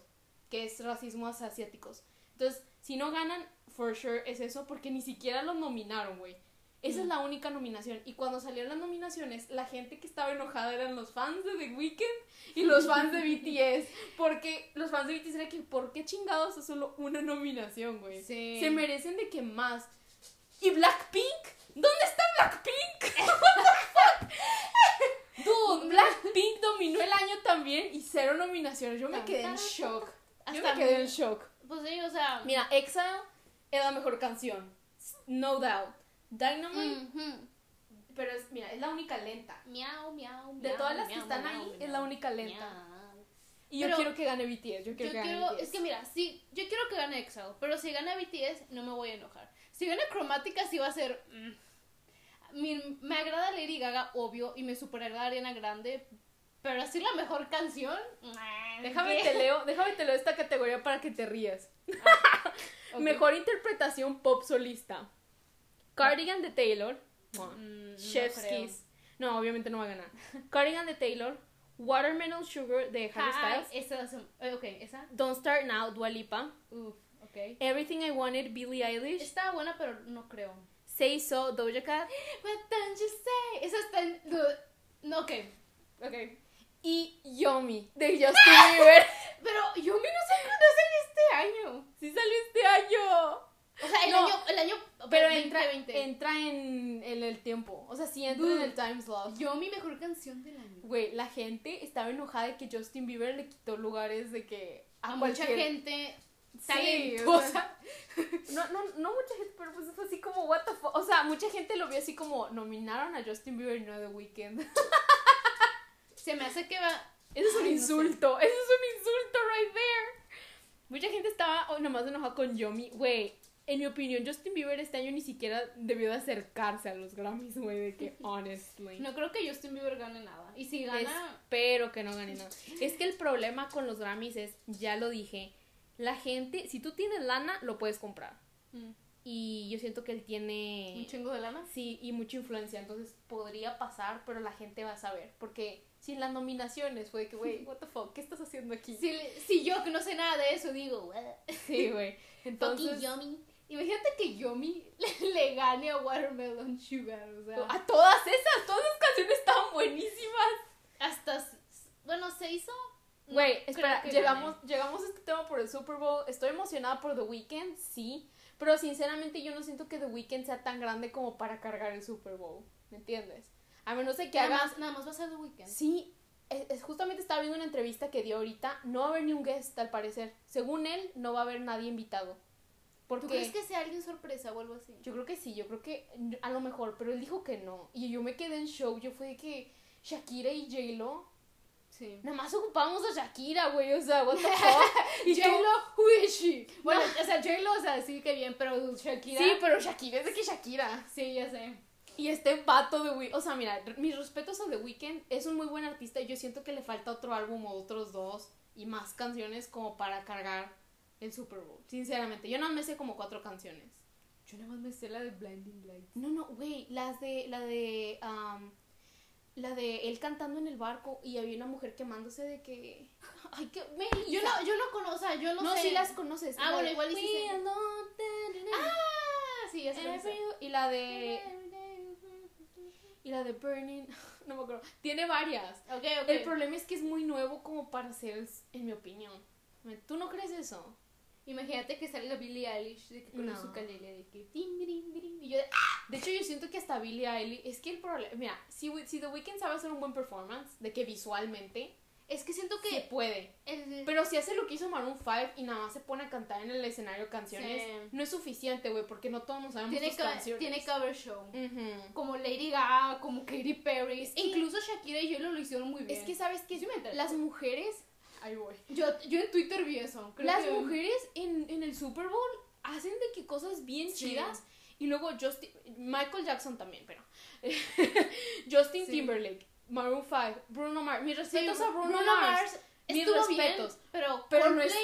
que es racismo hacia asiáticos. Entonces, si no ganan, for sure es eso, porque ni siquiera los nominaron, güey. Esa es Mm. la única nominación. Y cuando salieron las nominaciones, la gente que estaba enojada eran los fans de The Weeknd y los fans de BTS. Porque los fans de BTS eran que, ¿por qué chingados es solo una nominación, güey? Sí. Se merecen de que más. ¿Y Blackpink? ¿Dónde está Blackpink? Blackpink dominó el año también y cero nominaciones. Yo me quedé en shock. Yo me quedé en shock. Pues sí, o sea. Mira, Exile es la mejor canción. No doubt. Dynamite, pero es, mira, es la única lenta. Miau, miau, De miau, todas las que están miau, ahí, miau, es la única lenta. miau. Y yo Pero- quiero que gane BTS. Yo Yo quiero que gane quiero, BTS. es que mira, sí, yo quiero que gane EXO, pero si gana BTS no me voy a enojar. Si gana Chromatica sí va a ser... mm. Mi- me agrada Lady Gaga, obvio, y me super agrada Ariana Grande, pero así la mejor canción... Déjame ¿qué? te leo, déjame te leo esta categoría para que te rías. Ok. Mejor interpretación pop solista. Cardigan de Taylor. Mm, no Chef's creo. Kiss. No, obviamente no va a ganar. Cardigan de Taylor. Watermelon Sugar de Harry Ay, Styles. esa, es- eh, ok, esa. Don't Start Now, Dua Lipa. Uf, ok. Everything I Wanted, Billie Eilish. Está buena, pero no creo. Say So, Doja Cat. What don't you say? Esa está en... No, ok. Ok. Y Yomi de Justin Bieber. Pero yo me no salió este año. sí salió este año. O sea, el No, año, el año Pero 20, entra, 20. entra en, en el tiempo. O sea, sí entra en Dude. el time slot. Yo mi mejor canción del año. Güey, la gente estaba enojada de que Justin Bieber le quitó lugares de que A mucha cualquier- Sí, talentosa. No, no, no mucha gente, pero pues fue así como, what the fuck. O sea, mucha gente lo vio así como, nominaron a Justin Bieber y no a The Weeknd. Se me hace que va. Eso es un Ay, no sé. insulto, eso es un insulto right there. Mucha gente estaba oh, nomás enojada con Yomi. Güey, en mi opinión, Justin Bieber este año ni siquiera debió de acercarse a los Grammys, güey, de que, honestly. No creo que Justin Bieber gane nada. Y si gana. Espero que no gane nada. Es que el problema con los Grammys es, ya lo dije, la gente, si tú tienes lana, lo puedes comprar. mm, Y yo siento que él tiene... Un chingo de lana. Sí, y mucha influencia, entonces podría pasar, pero la gente va a saber, porque sin las nominaciones. Fue de que, güey, what the fuck, ¿qué estás haciendo aquí? Si, si yo que no sé nada de eso digo, "What?" Sí, güey. Entonces, Yomi. Imagínate que Yomi le, le gane a Watermelon Sugar, o sea, a todas esas, todas esas canciones estaban buenísimas. hasta, bueno, se hizo. Güey, espera, llegamos, gane. llegamos a este tema por el Super Bowl. Estoy emocionada por The Weeknd, sí. Pero sinceramente yo no siento que The Weeknd sea tan grande como para cargar el Super Bowl. ¿Me entiendes? A menos de que Nada haga. más, nada más va a ser The Weeknd. Sí, es, es- justamente estaba viendo una entrevista que dio ahorita. No va a haber ni un guest, al parecer. Según él, no va a haber nadie invitado. Porque ¿Tú crees que sea alguien sorpresa o algo así? yo creo que sí, yo creo que a lo mejor, pero él dijo que no. Y yo me quedé en show. Yo fue de que Shakira y J-Lo. Sí. Nada más ocupamos a Shakira, güey. O sea, what the fuck. y J-Lo, who is she? Bueno, o sea, J-Lo, o sea, sí que bien, pero Shakira. Sí, pero Shakira es de que Shakira. Sí, ya sé. Y este vato de Weeknd, o sea, mira, mis respetos a The Weeknd, es un muy buen artista y yo siento que le falta otro álbum o otros dos y más canciones como para cargar el Super Bowl. Sinceramente, yo no me sé como cuatro canciones. Yo nada más me sé la de Blinding Lights. No, no, güey, las de, la de, am, la de él cantando en el barco y había una mujer quemándose de que, ay, que. Yo no, yo no conozco, o sea, yo no, no, sé. sí las conoces. Ah, La bueno, de igual y sí Ah, sí, ya sé. cuál es. every- Y la de, y la de Burning, no me acuerdo, tiene varias. Ok, ok. El problema es que es muy nuevo como para ser, en mi opinión. ¿Tú no crees eso? Imagínate que salga Billie Eilish de que con No. su ukulele de que ting, ting, ting, y yo de, ¡ah! De hecho, yo siento que hasta Billie Eilish, es que el problema, mira, si, si The Weeknd sabe hacer un buen performance, de que visualmente, es que siento que puede. el- Pero si hace lo que hizo Maroon 5 y nada más se pone a cantar en el escenario canciones, Sí. no es suficiente, güey, porque no todos nos sabemos tiene, sus ca- canciones. tiene cover show. Como Lady Gaga, como Katy Perry. que- Incluso Shakira y J-Lo lo hicieron muy bien. Es que, ¿sabes qué? Las mujeres, ahí voy. yo, yo en Twitter vi eso. creo Las que- mujeres en, en el Super Bowl hacen de que cosas bien Sí. chidas. Y luego Justin, Michael Jackson también, pero. Justin Sí. Timberlake, Maroon 5, Bruno Mars. Mis Sí, respetos a Bruno, Bruno Mars. Mars Mis respetos. bien, pero, Pero no es-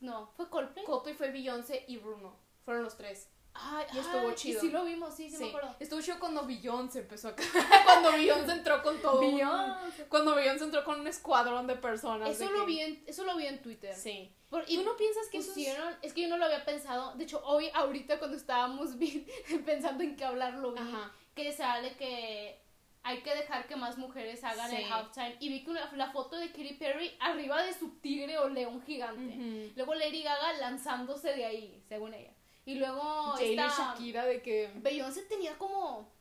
no, fue Coldplay. Coldplay fue Beyoncé y Bruno. Fueron los tres. Ay, y estuvo ay, chido. Sí lo vimos, sí, sí, me acuerdo. Estuvo chido cuando Beyoncé empezó acá. cuando Beyoncé entró con todo. un- Beyoncé. Cuando Beyoncé entró con un escuadrón de personas. Eso de lo que- vi en, eso lo vi en Twitter. Sí. Por- ¿Tú no piensas que eso es- pusieron, es que yo no lo había pensado. De hecho, hoy, ahorita, cuando estábamos vi- pensando en qué hablar, lo vi. Ajá. Que sale que hay que dejar que más mujeres hagan Sí. el halftime. Y vi que una- la foto de Katy Perry arriba de su tigre o león gigante. Luego Lady Gaga lanzándose de ahí, según ella. Y luego esta Shakira de que. Beyoncé tenía como...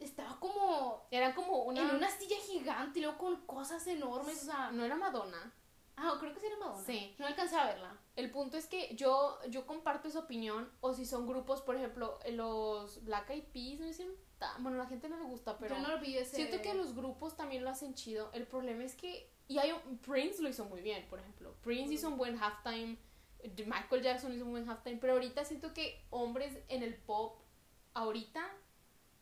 Estaba como Era como una. en una silla gigante y luego con cosas enormes. O sea... No era Madonna. Ah, creo que sí era Madonna. Sí. No alcancé a verla. El punto es que yo, yo comparto esa opinión, o si son grupos, por ejemplo, los Black Eyed Peas, no hicieron tan- bueno, a la gente no le gusta, pero Yo no vi ese... siento que los grupos también lo hacen chido. El problema es que, y hay Prince lo hizo muy bien, por ejemplo. Prince hizo un buen halftime, Michael Jackson hizo un buen halftime, pero ahorita siento que hombres en el pop, ahorita,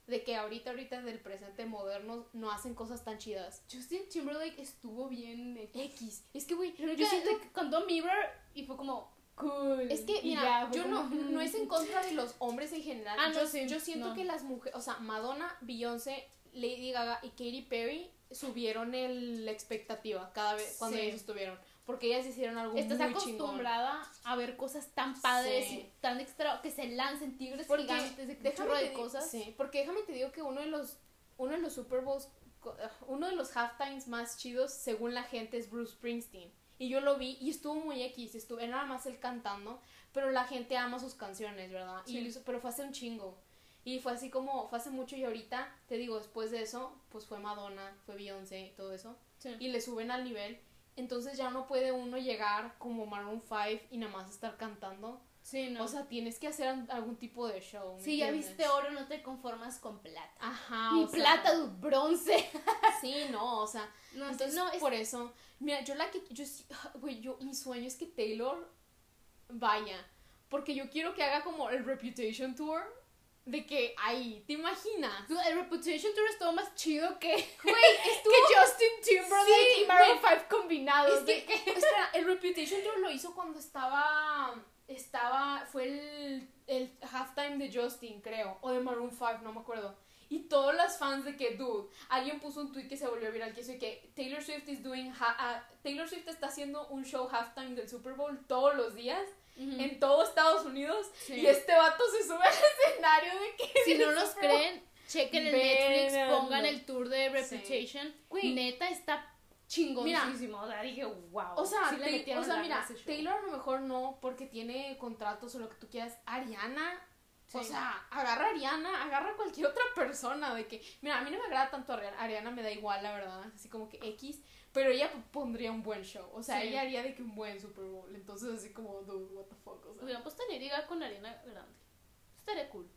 de que ahorita, ahorita del presente moderno, no hacen cosas tan chidas. Justin Timberlake estuvo bien. X. Es que, güey, Yo siento que cantó Mirror y fue como cool. Es que, mira, ya, yo no, no es en contra de los hombres en general. Ah, no, yo, sí, yo siento no. que las mujeres, o sea, Madonna, Beyoncé, Lady Gaga y Katy Perry subieron el, la expectativa cada vez cuando Sí. ellas estuvieron. Porque ellas hicieron algo Estás muy chingón. acostumbrada a ver cosas tan padres Sí. y tan extra que se lancen tigres Porque, gigantes de de cosas. Sí, porque déjame te digo que uno de los, uno de los Super Bowls, ah, uno de los halftimes más chidos, según la gente, es Bruce Springsteen. Y yo lo vi y estuvo muy X, estuvo, era nada más él cantando, pero la gente ama sus canciones, ¿verdad? Y Sí. hizo- pero fue hace un chingo. Y fue así como, fue hace mucho y ahorita, te digo, después de eso, pues fue Madonna, fue Beyoncé y todo eso. Sí. Y le suben al nivel. Entonces ya no puede uno llegar como Maroon 5 y nada más estar cantando. Sí, no. O sea, tienes que hacer algún tipo de show. ¿me si ya entiendes? viste oro, no te conformas con plata. Ajá. sea, plata, du- bronce. Sí, no, o sea. No, sí, entonces, no, es- por eso. Mira, yo la que. Yo sí. Güey, yo. Mi sueño es que Taylor vaya. Porque yo quiero que haga como el Reputation Tour. De que ahí, ¿te imaginas? El Reputation Tour estuvo más chido que, Güey, estuvo. que Justin Timberlake Sí, y Maroon güey. 5 combinados. Es de que, espera, el Reputation Tour lo hizo cuando estaba. Estaba. Fue el, el halftime de Justin, creo. O de Maroon 5, no me acuerdo. Y todos los fans de que, dude, alguien puso un tweet que se volvió viral que dice que Taylor Swift is doing Taylor Swift está haciendo un show halftime del Super Bowl todos los días en todo Estados Unidos y este vato se sube al escenario de que si no nos creen, chequen el Netflix, pongan el tour de Reputation. Neta está chingoncísimo. o sea, dije, wow. O sea, o sea mira, Taylor a lo mejor no porque tiene contratos o lo que tú quieras. Ariana, o sea, agarra a Ariana, agarra a cualquier otra persona de que, mira, a mí no me agrada tanto Ariana, Ariana me da igual, la verdad, así como que X, pero ella pondría un buen show, o sea, ella haría de que un buen Super Bowl, entonces así como, dude, what the fuck, o sea. Hubieran puesto a con Ariana Grande, estaría cool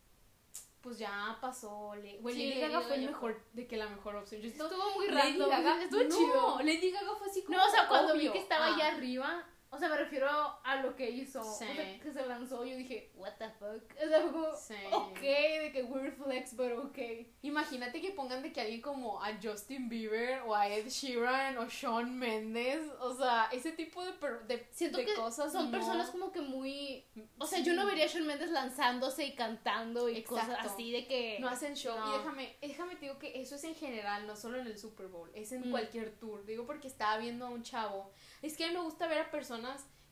pues ya pasó. Le... Güey, Lady, Gaga fue el mejor, de que la mejor opción. estuvo muy raro. Lady Gaga, estuvo no, chido. Lady Gaga fue así como. No, o sea, cuando vi que estaba allá ah. arriba, o sea, me refiero a lo que hizo. O sea, que se lanzó. Yo dije, ¿What the fuck? O sea, fue como, sí. ok, de que weird flex, pero ok. Imagínate que pongan de que alguien como a Justin Bieber o a Ed Sheeran o Shawn Mendes. O sea, ese tipo de, de, Siento que cosas. Son personas como que muy. O sea, yo no vería a Shawn Mendes lanzándose y cantando y cosas así de que. No hacen show. Y déjame, déjame te digo que eso es en general, no solo en el Super Bowl, es en mm. cualquier tour. Digo porque estaba viendo a un chavo. Es que a mí me gusta ver a personas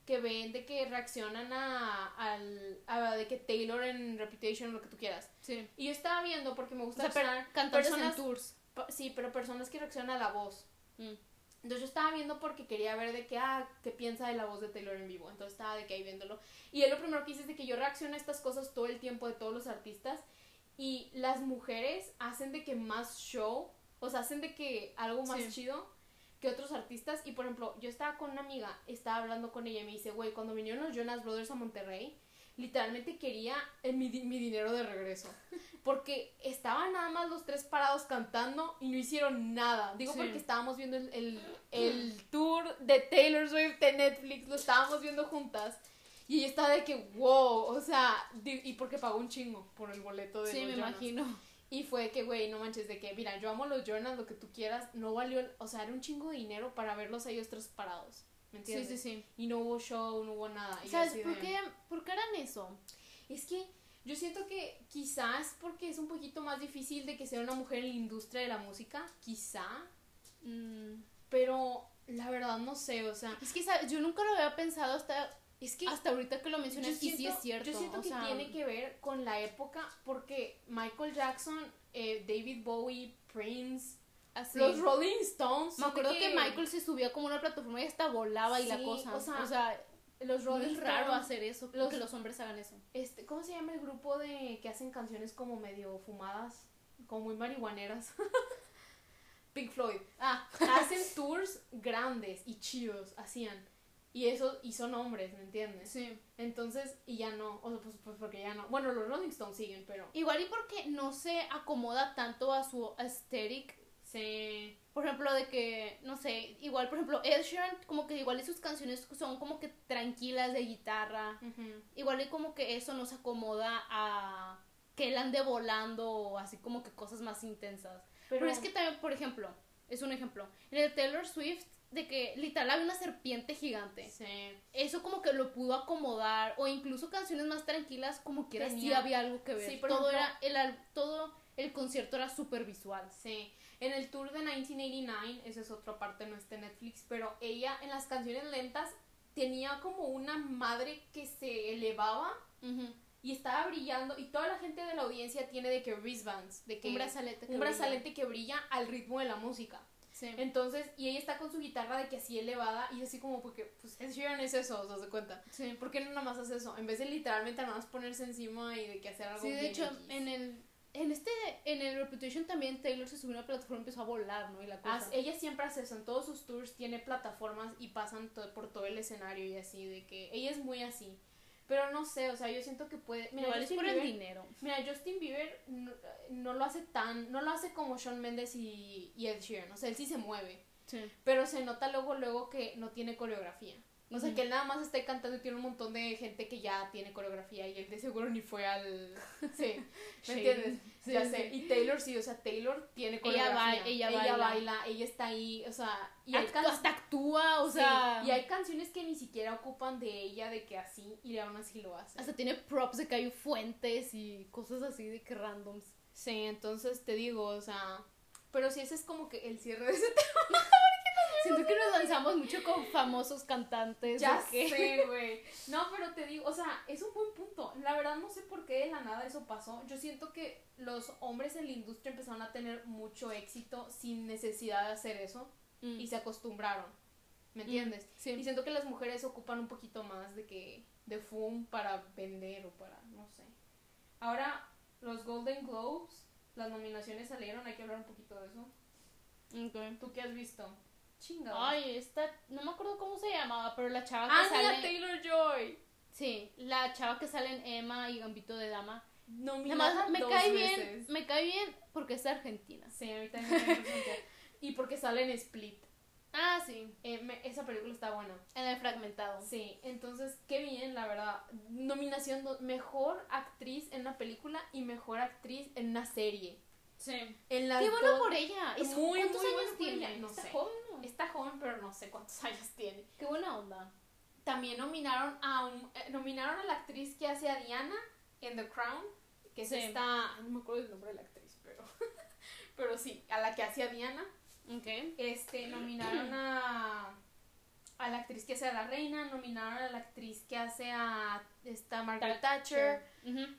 que ven de que reaccionan a, al, a de que Taylor en Reputation, lo que tú quieras. Sí. Y yo estaba viendo porque me gusta o sea, personas, en tours. Sí, pero personas que reaccionan a la voz. Mm. Entonces yo estaba viendo porque quería ver de qué, ah, qué piensa de la voz de Taylor en vivo. Entonces estaba de que ahí viéndolo. Y él lo primero que hice es de que yo reacciono a estas cosas todo el tiempo de todos los artistas. Y las mujeres hacen de que más show, o sea, hacen de que algo más chido que otros artistas. Y por ejemplo, yo estaba con una amiga, estaba hablando con ella y me dice, güey, cuando vinieron los Jonas Brothers a Monterrey, literalmente quería eh, mi, mi, dinero de regreso. Porque estaban nada más los tres parados cantando y no hicieron nada. Digo porque estábamos viendo el, el, el, tour de Taylor Swift de Netflix, lo estábamos viendo juntas. Y ella estaba de que, wow, o sea, y porque pagó un chingo por el boleto de Sí, me imagino. Y fue que, güey, no manches, de que, mira, yo amo los Jonas, lo que tú quieras, no valió, o sea, era un chingo de dinero para verlos a ellos tres parados. ¿Me entiendes? Sí, sí, sí. Y no hubo show, no hubo nada. ¿Sabes por, qué, por qué harán eso? Es que yo siento que quizás porque es un poquito más difícil de que sea una mujer en la industria de la música, quizá. Mm. Pero la verdad no sé, o sea. Es que yo nunca lo había pensado hasta es que hasta ahorita que lo mencionas, y sí es cierto. Yo siento que tiene que ver con la época, porque Michael Jackson, eh, David Bowie, Prince, los Rolling Stones. Me acuerdo que... Michael se subía como una plataforma y hasta volaba y la cosa. O sea, los Rolling es raro hacer eso, los, que los hombres hagan eso. Este, ¿Cómo se llama el grupo de que hacen canciones como medio fumadas, como muy marihuaneras? Pink Floyd. Ah, hacen tours grandes y chidos, hacían. Y eso, y son hombres, ¿me entiendes? Sí. Entonces, y ya no, o sea, pues, pues, porque ya no. Bueno, los Rolling Stones siguen, pero. Igual y porque no se acomoda tanto a su aesthetic. Sí. Por ejemplo, de que, no sé, igual, por ejemplo, Ed Sheeran, como que igual y sus canciones son como que tranquilas de guitarra. Igual y como que eso no se acomoda a que él ande volando o así como que cosas más intensas. Pero, Pero es que también, por ejemplo, es un ejemplo. En el Taylor Swift de que literal había una serpiente gigante. Sí. Eso como que lo pudo acomodar o incluso canciones más tranquilas como quiera sí había algo que ver. Sí, todo era el todo el concierto era súper visual. Sí. En el tour de 1989, esa es otra parte, no está en Netflix, pero ella en las canciones lentas tenía como una madre que se elevaba y estaba brillando y toda la gente de la audiencia tiene de que wristbands, de que un brazalete un brazalete que brilla al ritmo de la música. Entonces, y ella está con su guitarra de que así elevada y así como porque, pues, Ed Sheeran es eso, ¿os das cuenta? Sí. ¿Por qué no nada más hace eso? En vez de literalmente nada más ponerse encima y de que hacer algo Sí, de hecho, en el en este en el Reputation también Taylor se subió a una plataforma y empezó a volar, ¿no? Y la cosa. ella siempre hace eso, en todos sus tours tiene plataformas y pasan por todo el escenario y así, de que ella es muy así. Pero no sé, o sea, yo siento que puede. Mira, Igual es por el dinero. Mira, Justin Bieber no, lo hace tan. No lo hace como Shawn Mendes y, y Ed Sheeran. O sea, él sí se mueve. Sí. Pero se nota luego, luego que no tiene coreografía. O sea, que él nada más está cantando y tiene un montón de gente que ya tiene coreografía y él de seguro ni fue al... Sí, ¿me entiendes? ya sé. Y Taylor sí, o sea, Taylor tiene coreografía. Ella, ella, baila. ella está ahí, o sea... Y hasta actúa, o sea... Y hay canciones que ni siquiera ocupan de ella, de que así, y aún así lo hace. Hasta tiene props de que hay fuentes y cosas así de que randoms. Sí, entonces te digo, o sea, pero si ese es como que el cierre de ese tema. Siento que nos lanzamos mucho con famosos cantantes. Ya sé, güey. No, pero te digo, o sea, es un buen punto. La verdad no sé por qué de la nada eso pasó. Yo siento que los hombres en la industria empezaron a tener mucho éxito sin necesidad de hacer eso Mm. y se acostumbraron. ¿Me entiendes? sí. Y siento que las mujeres ocupan un poquito más de que de fum para vender o para no sé. Ahora los Golden Globes, las nominaciones salieron, hay que hablar un poquito de eso. Ok. ¿Tú qué has visto? Chingada. Ay, esta, no me acuerdo cómo se llamaba, pero la chava que Anya sale. Taylor Joy. Sí, la chava que sale en Emma y Gambito de Dama. Nada Nominada más me dos cae veces. bien, me cae bien porque es argentina. Sí, a mí también me bien. Y porque sale en Split. Ah, sí, Eh, me- esa película está buena. en el fragmentado. Sí, entonces, qué bien, la verdad. Nominación, do- mejor actriz en una película y mejor actriz en una serie. Sí. En las Qué bueno por ella. ¿Y su- Muy, ¿Cuántos muy años tiene? No Está sé. joven, ¿no? Está joven, pero no sé cuántos años tiene. Qué buena onda. También nominaron a un, eh, nominaron a la actriz que hace a Diana en The Crown, que es Sí. esta, no me acuerdo el nombre de la actriz, pero pero sí, a la que hace a Diana. Ok. Este, nominaron a a la actriz que hace a la reina, nominaron a la actriz que hace a esta Margaret Thatcher,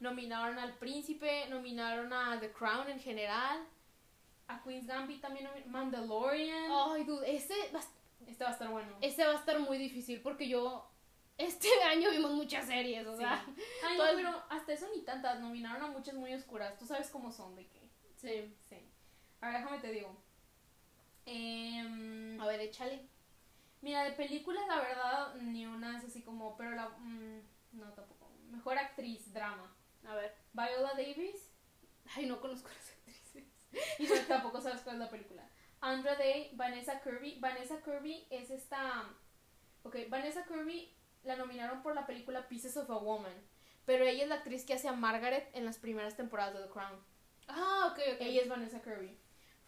nominaron al príncipe, nominaron a The Crown en general, a Queen's Gambit también, Mandalorian. Ay, dude, ese va, Este va a estar bueno. ese va a estar muy difícil porque yo este año vimos muchas series, o Sí. sea. Ay, no, pero hasta eso ni tantas. Nominaron a muchas muy oscuras. Tú sabes cómo son, de qué. Sí. Sí. A ver, déjame te digo. Em, A ver, échale. Mira, de películas, la verdad, ni una es así como. Pero la. mm, no, tampoco. Mejor actriz, drama. A ver. Viola Davis. Ay, no conozco a las actrices. Y no, tampoco sabes cuál es la película. Andra Day, Vanessa Kirby. Vanessa Kirby es esta. Ok, Vanessa Kirby la nominaron por la película Pieces of a Woman. Pero ella es la actriz que hace a Margaret en las primeras temporadas de The Crown. Ah, ok, ok. Ella es Vanessa Kirby.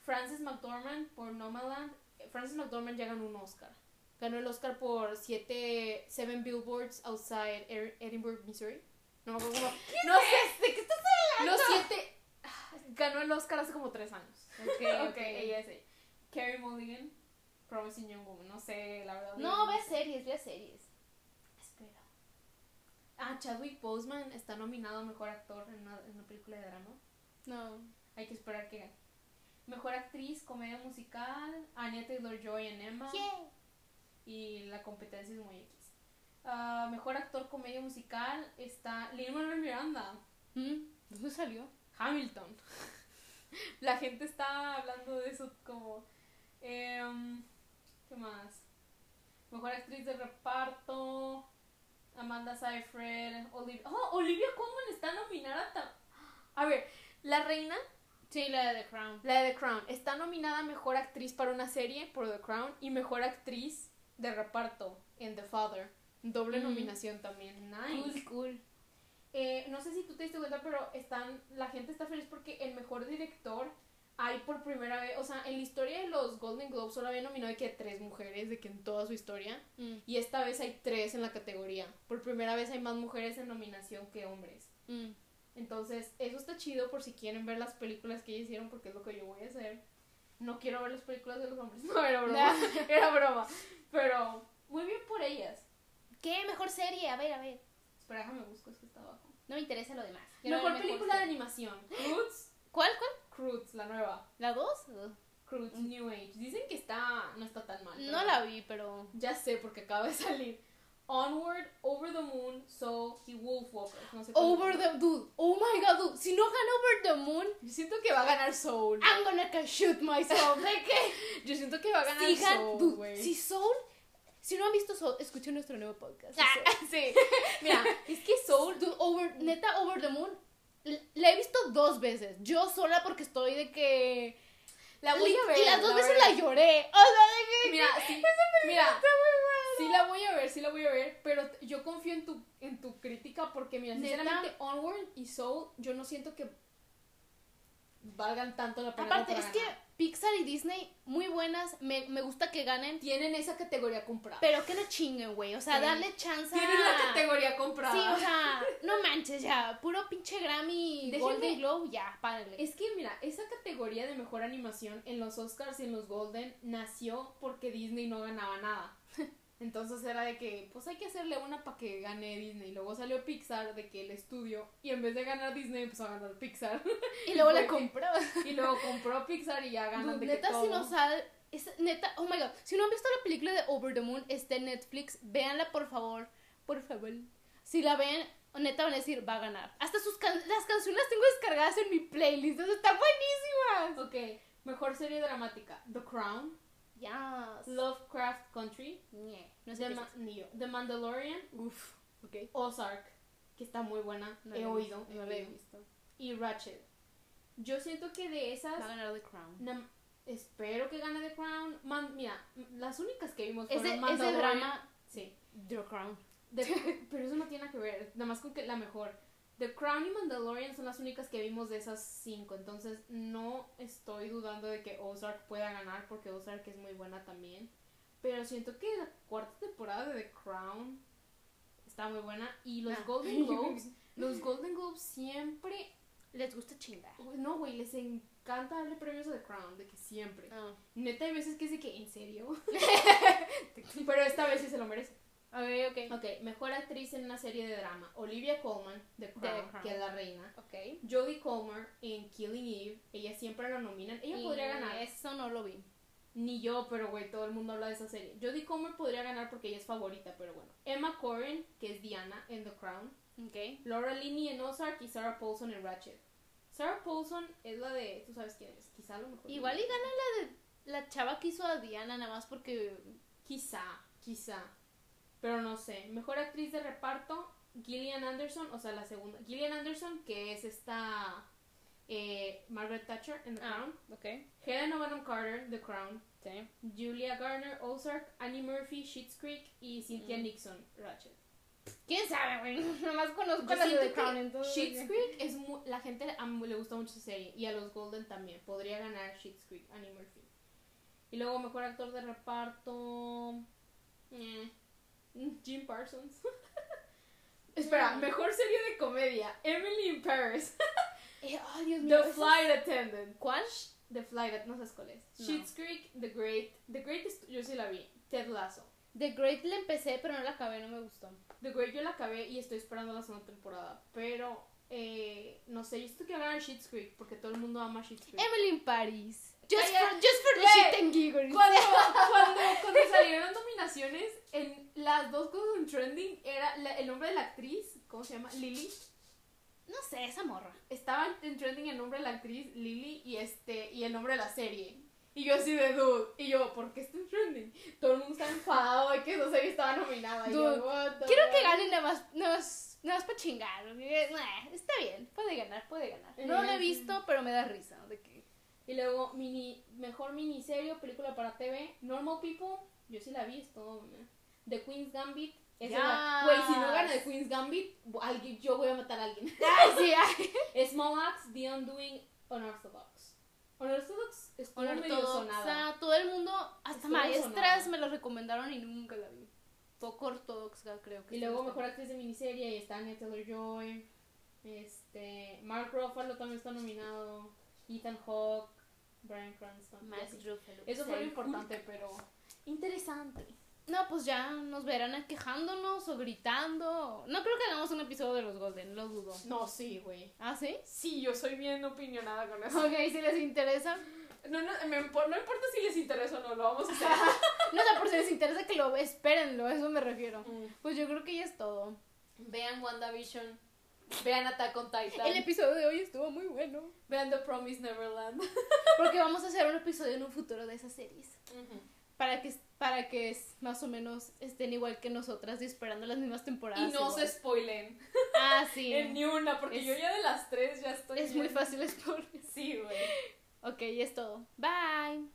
Frances McDormand por Nomadland. Frances McDormand ya ganó un Oscar. Ganó el Oscar por siete, Seven Billboards Outside Er- Edinburgh, Missouri. No me acuerdo cómo. No sé. ¿De qué estás Los siete. Ganó el Oscar hace como tres años. Ok, ok, ella es ella. Carrie Mulligan, Promising Young Woman. No sé, la verdad. No, ve series, ve series. Espera. Ah, Chadwick Boseman está nominado a mejor actor en una, en una película de drama. No. Hay que esperar que gane. Mejor actriz, comedia musical, Anya Taylor Joy en Emma. Y la competencia es muy X. Ah, mejor actor, comedia musical está Lin Manuel Miranda, ¿Mm? ¿Dónde salió? Hamilton. la gente está hablando de eso como. em, ¿Qué más? Mejor actriz de reparto. Amanda Seyfried. Olivia. Oh, Olivia Colman está nominada. A ver, la reina Sí, la de The Crown. La de The Crown. Está nominada a Mejor Actriz para una serie por The Crown y Mejor Actriz de reparto en The Father. Doble Mm. nominación también. Nice. Cool, cool. Eh, no sé si tú te diste cuenta, pero están, la gente está feliz porque el mejor director hay por primera vez, o sea, en la historia de los Golden Globes solo había nominado de que tres mujeres, de que en toda su historia, Mm, y esta vez hay tres en la categoría. Por primera vez hay más mujeres en nominación que hombres. mm. Entonces, eso está chido por si quieren ver las películas que ellos hicieron, porque es lo que yo voy a hacer. No quiero ver las películas de los hombres. No, era broma. era broma. Pero, muy bien por ellas. ¿Qué mejor serie? A ver, a ver. Espera, déjame busco, es que está abajo. No me interesa lo demás. Quiero Mejor ver película de animación. Croods. ¿Cuál, cuál? Croods, la nueva. ¿La 2? Croods, New Age. Dicen que está, no está tan mal. No la vi, pero. Ya sé, porque acaba de salir. Onward, Over the Moon, So y Wolfwalker. No sé Over the. Dude. Oh my god, dude. Si no gana Over the Moon, Yo siento que va a ganar Soul. I'm gonna shoot myself. ¿De qué? Yo siento que va a ganar Si Soul, dude, güey. si Soul. Si no han visto Soul, escuchen nuestro nuevo podcast. sí. Mira, es que Soul Dude, over, neta, Over the Moon. La he visto dos veces. Yo sola porque estoy de que. La voy a ver. Y las dos la veces la lloré. O sea, de que. Mira, sí, mira, sí la voy a ver, sí la voy a ver, pero yo confío en tu, en tu crítica porque, mira, sinceramente, Onward y Soul, yo no siento que valgan tanto la pena. Aparte, es que. Pixar y Disney, muy buenas. Me, me gusta que ganen. tienen esa categoría comprada. Pero que no chinguen, güey. O sea, Sí. darle chance tienen a- la categoría comprada. Sí, o sea, no manches. ya. Puro pinche Grammy, Déjenme- Golden Globe, ya, párale. Es que mira, esa categoría de mejor animación en los Oscars y en los Golden nació porque Disney no ganaba nada. Entonces era de que, pues hay que hacerle una para que gane Disney. Luego salió Pixar de que el estudio, y en vez de ganar Disney, empezó a ganar Pixar. Y luego la compró. y luego compró Pixar y ya ganan de que neta, todo. si no sale. Es, neta, oh my god. Si no han visto la película de Over the Moon, está en Netflix. Véanla, por favor. Por favor. Si la ven, neta van a decir, va a ganar. Hasta sus can- las canciones las tengo descargadas en mi playlist. entonces Están buenísimas. Ok, mejor serie dramática. The Crown, Yes. Lovecraft Country, No sé The, Ma- es ni yo. The Mandalorian. Uf. Ok. Ozark, que está muy buena, No he oído. visto, No la he visto. Y Ratchet. Yo siento que de esas... Va a ganar The Crown. Espero que gane The Crown. Man- mira, las únicas que vimos fueron es de Mandalorian. drama. Sí. The Crown. The- pero eso no tiene nada que ver. Nada más con que la mejor. The Crown y Mandalorian son las únicas que vimos de esas cinco. Entonces no estoy dudando de que Ozark pueda ganar porque Ozark es muy buena también. Pero siento que la cuarta temporada de The Crown está muy buena. Y los Ah. Golden Globes, los Golden Globes siempre... Les gusta chingar. No, güey, les encanta darle premios a The Crown, de que siempre. Ah. Neta, hay veces que es de que, ¿en serio? Pero esta vez sí se lo merece. Ok, ok. Ok, mejor actriz en una serie de drama. Olivia Colman, de Crown, Crown. que es la reina. Ok. Jodie Comer en Killing Eve. Ella siempre la nominan. Ella Y podría ganar. Eso no lo vi. Ni yo, pero güey, todo el mundo habla de esa serie. Jodie Comer podría ganar porque ella es favorita, pero bueno. Emma Corrin, que es Diana en The Crown. Ok. Laura Linney en Ozark y Sarah Paulson en Ratchet. Sarah Paulson es la de... Tú sabes quién es. Quizá a lo mejor. Igual y gana la de la chava que hizo a Diana, nada más porque. Quizá, quizá. Pero no sé. Mejor actriz de reparto, Gillian Anderson, o sea, la segunda. Gillian Anderson, que es esta eh, Margaret Thatcher en The Ah. Crown. Ok. Helena Bonham Carter, The Crown. Sí. Julia Garner, Ozark. Annie Murphy, Schitt's Creek. Y Cynthia Mm. Nixon, Ratchet. ¿Quién sabe, güey? Nada más conozco Yo a la de Crown, entonces. Schitt's Creek es mu- la gente a- le gusta mucho esa serie y a los Golden también. Podría ganar Schitt's Creek, Annie Murphy. Y luego mejor actor de reparto, eh, Jim Parsons. Espera, mejor serie de comedia, Emily in Paris, Eh, ay, Dios mío. The Flight Attendant, ¿Cuál? The Flight, Att- no sabes cuál es. No. Schitt's Creek, The Great, The Great yo sí la vi, Ted Lasso. The Great la empecé, pero no la acabé, no me gustó. The Great yo la acabé y estoy esperando la segunda temporada, pero eh, no sé, yo siento que a ganar Schitt's Creek porque todo el mundo ama Schitt's Creek. Emily in Paris. Just for, just for the shit and giggles. Cuando, cuando, cuando salieron nominaciones, en las dos cosas en trending era la- el nombre de la actriz, ¿cómo se llama? Lily. No sé, esa morra. Estaba en trending el nombre de la actriz, Lily, y este, y el nombre de la serie. Y yo así de dude. Y yo, ¿por qué está en trending? Todo el mundo está enfadado de que esa serie estaba nominada. Y yo, Dude, "What the Quiero que fuck?". gane nada más, nada más, nada más para chingar. Nah, está bien, puede ganar, puede ganar. No lo he visto, pero me da risa. De que... Y luego, mini, mejor miniserie o película para TV, Normal People, yo sí la vi, es todo. meh. The Queen's Gambit. esa es la- Güey, si no gana The Queen's Gambit, alguien, yo voy a matar a alguien. Ay, sí, ay. Small Axe, The Undoing, Unorthodox. Unorthodox sonada. Ortodoxa, todo el mundo, hasta Estuvo maestras me lo recomendaron y nunca la vi. Poco ortodoxa, creo que Y luego mejor actriz de miniserie, y está Anya Taylor-Joy. Este, Mark Ruffalo también está nominado. Ethan Hawke, Brian Cranston. Max. Ruffalo. Eso fue lo importante, pero interesante. No, pues ya nos verán quejándonos o gritando. No creo que hagamos un episodio de los Golden, lo dudo. No, sí, güey. ¿Ah, sí? Sí, yo soy bien opinionada con eso. Ok, si les interesa. No, no, me no importa si les interesa o no, lo vamos a hacer. No sé, por si les interesa que lo espérenlo, a eso me refiero. Pues yo creo que ya es todo. Vean WandaVision. Vean Attack on Titan. El episodio de hoy estuvo muy bueno. Vean The Promised Neverland. Porque vamos a hacer un episodio en un futuro de esas series. Para que, para que más o menos estén igual que nosotras y esperando las mismas temporadas. Y no igual. se spoilen. Ah, sí. En ni una, porque Es- yo ya de las tres ya estoy. Es muy fácil spoiler. Sí, güey. Ok, ya es todo. Bye.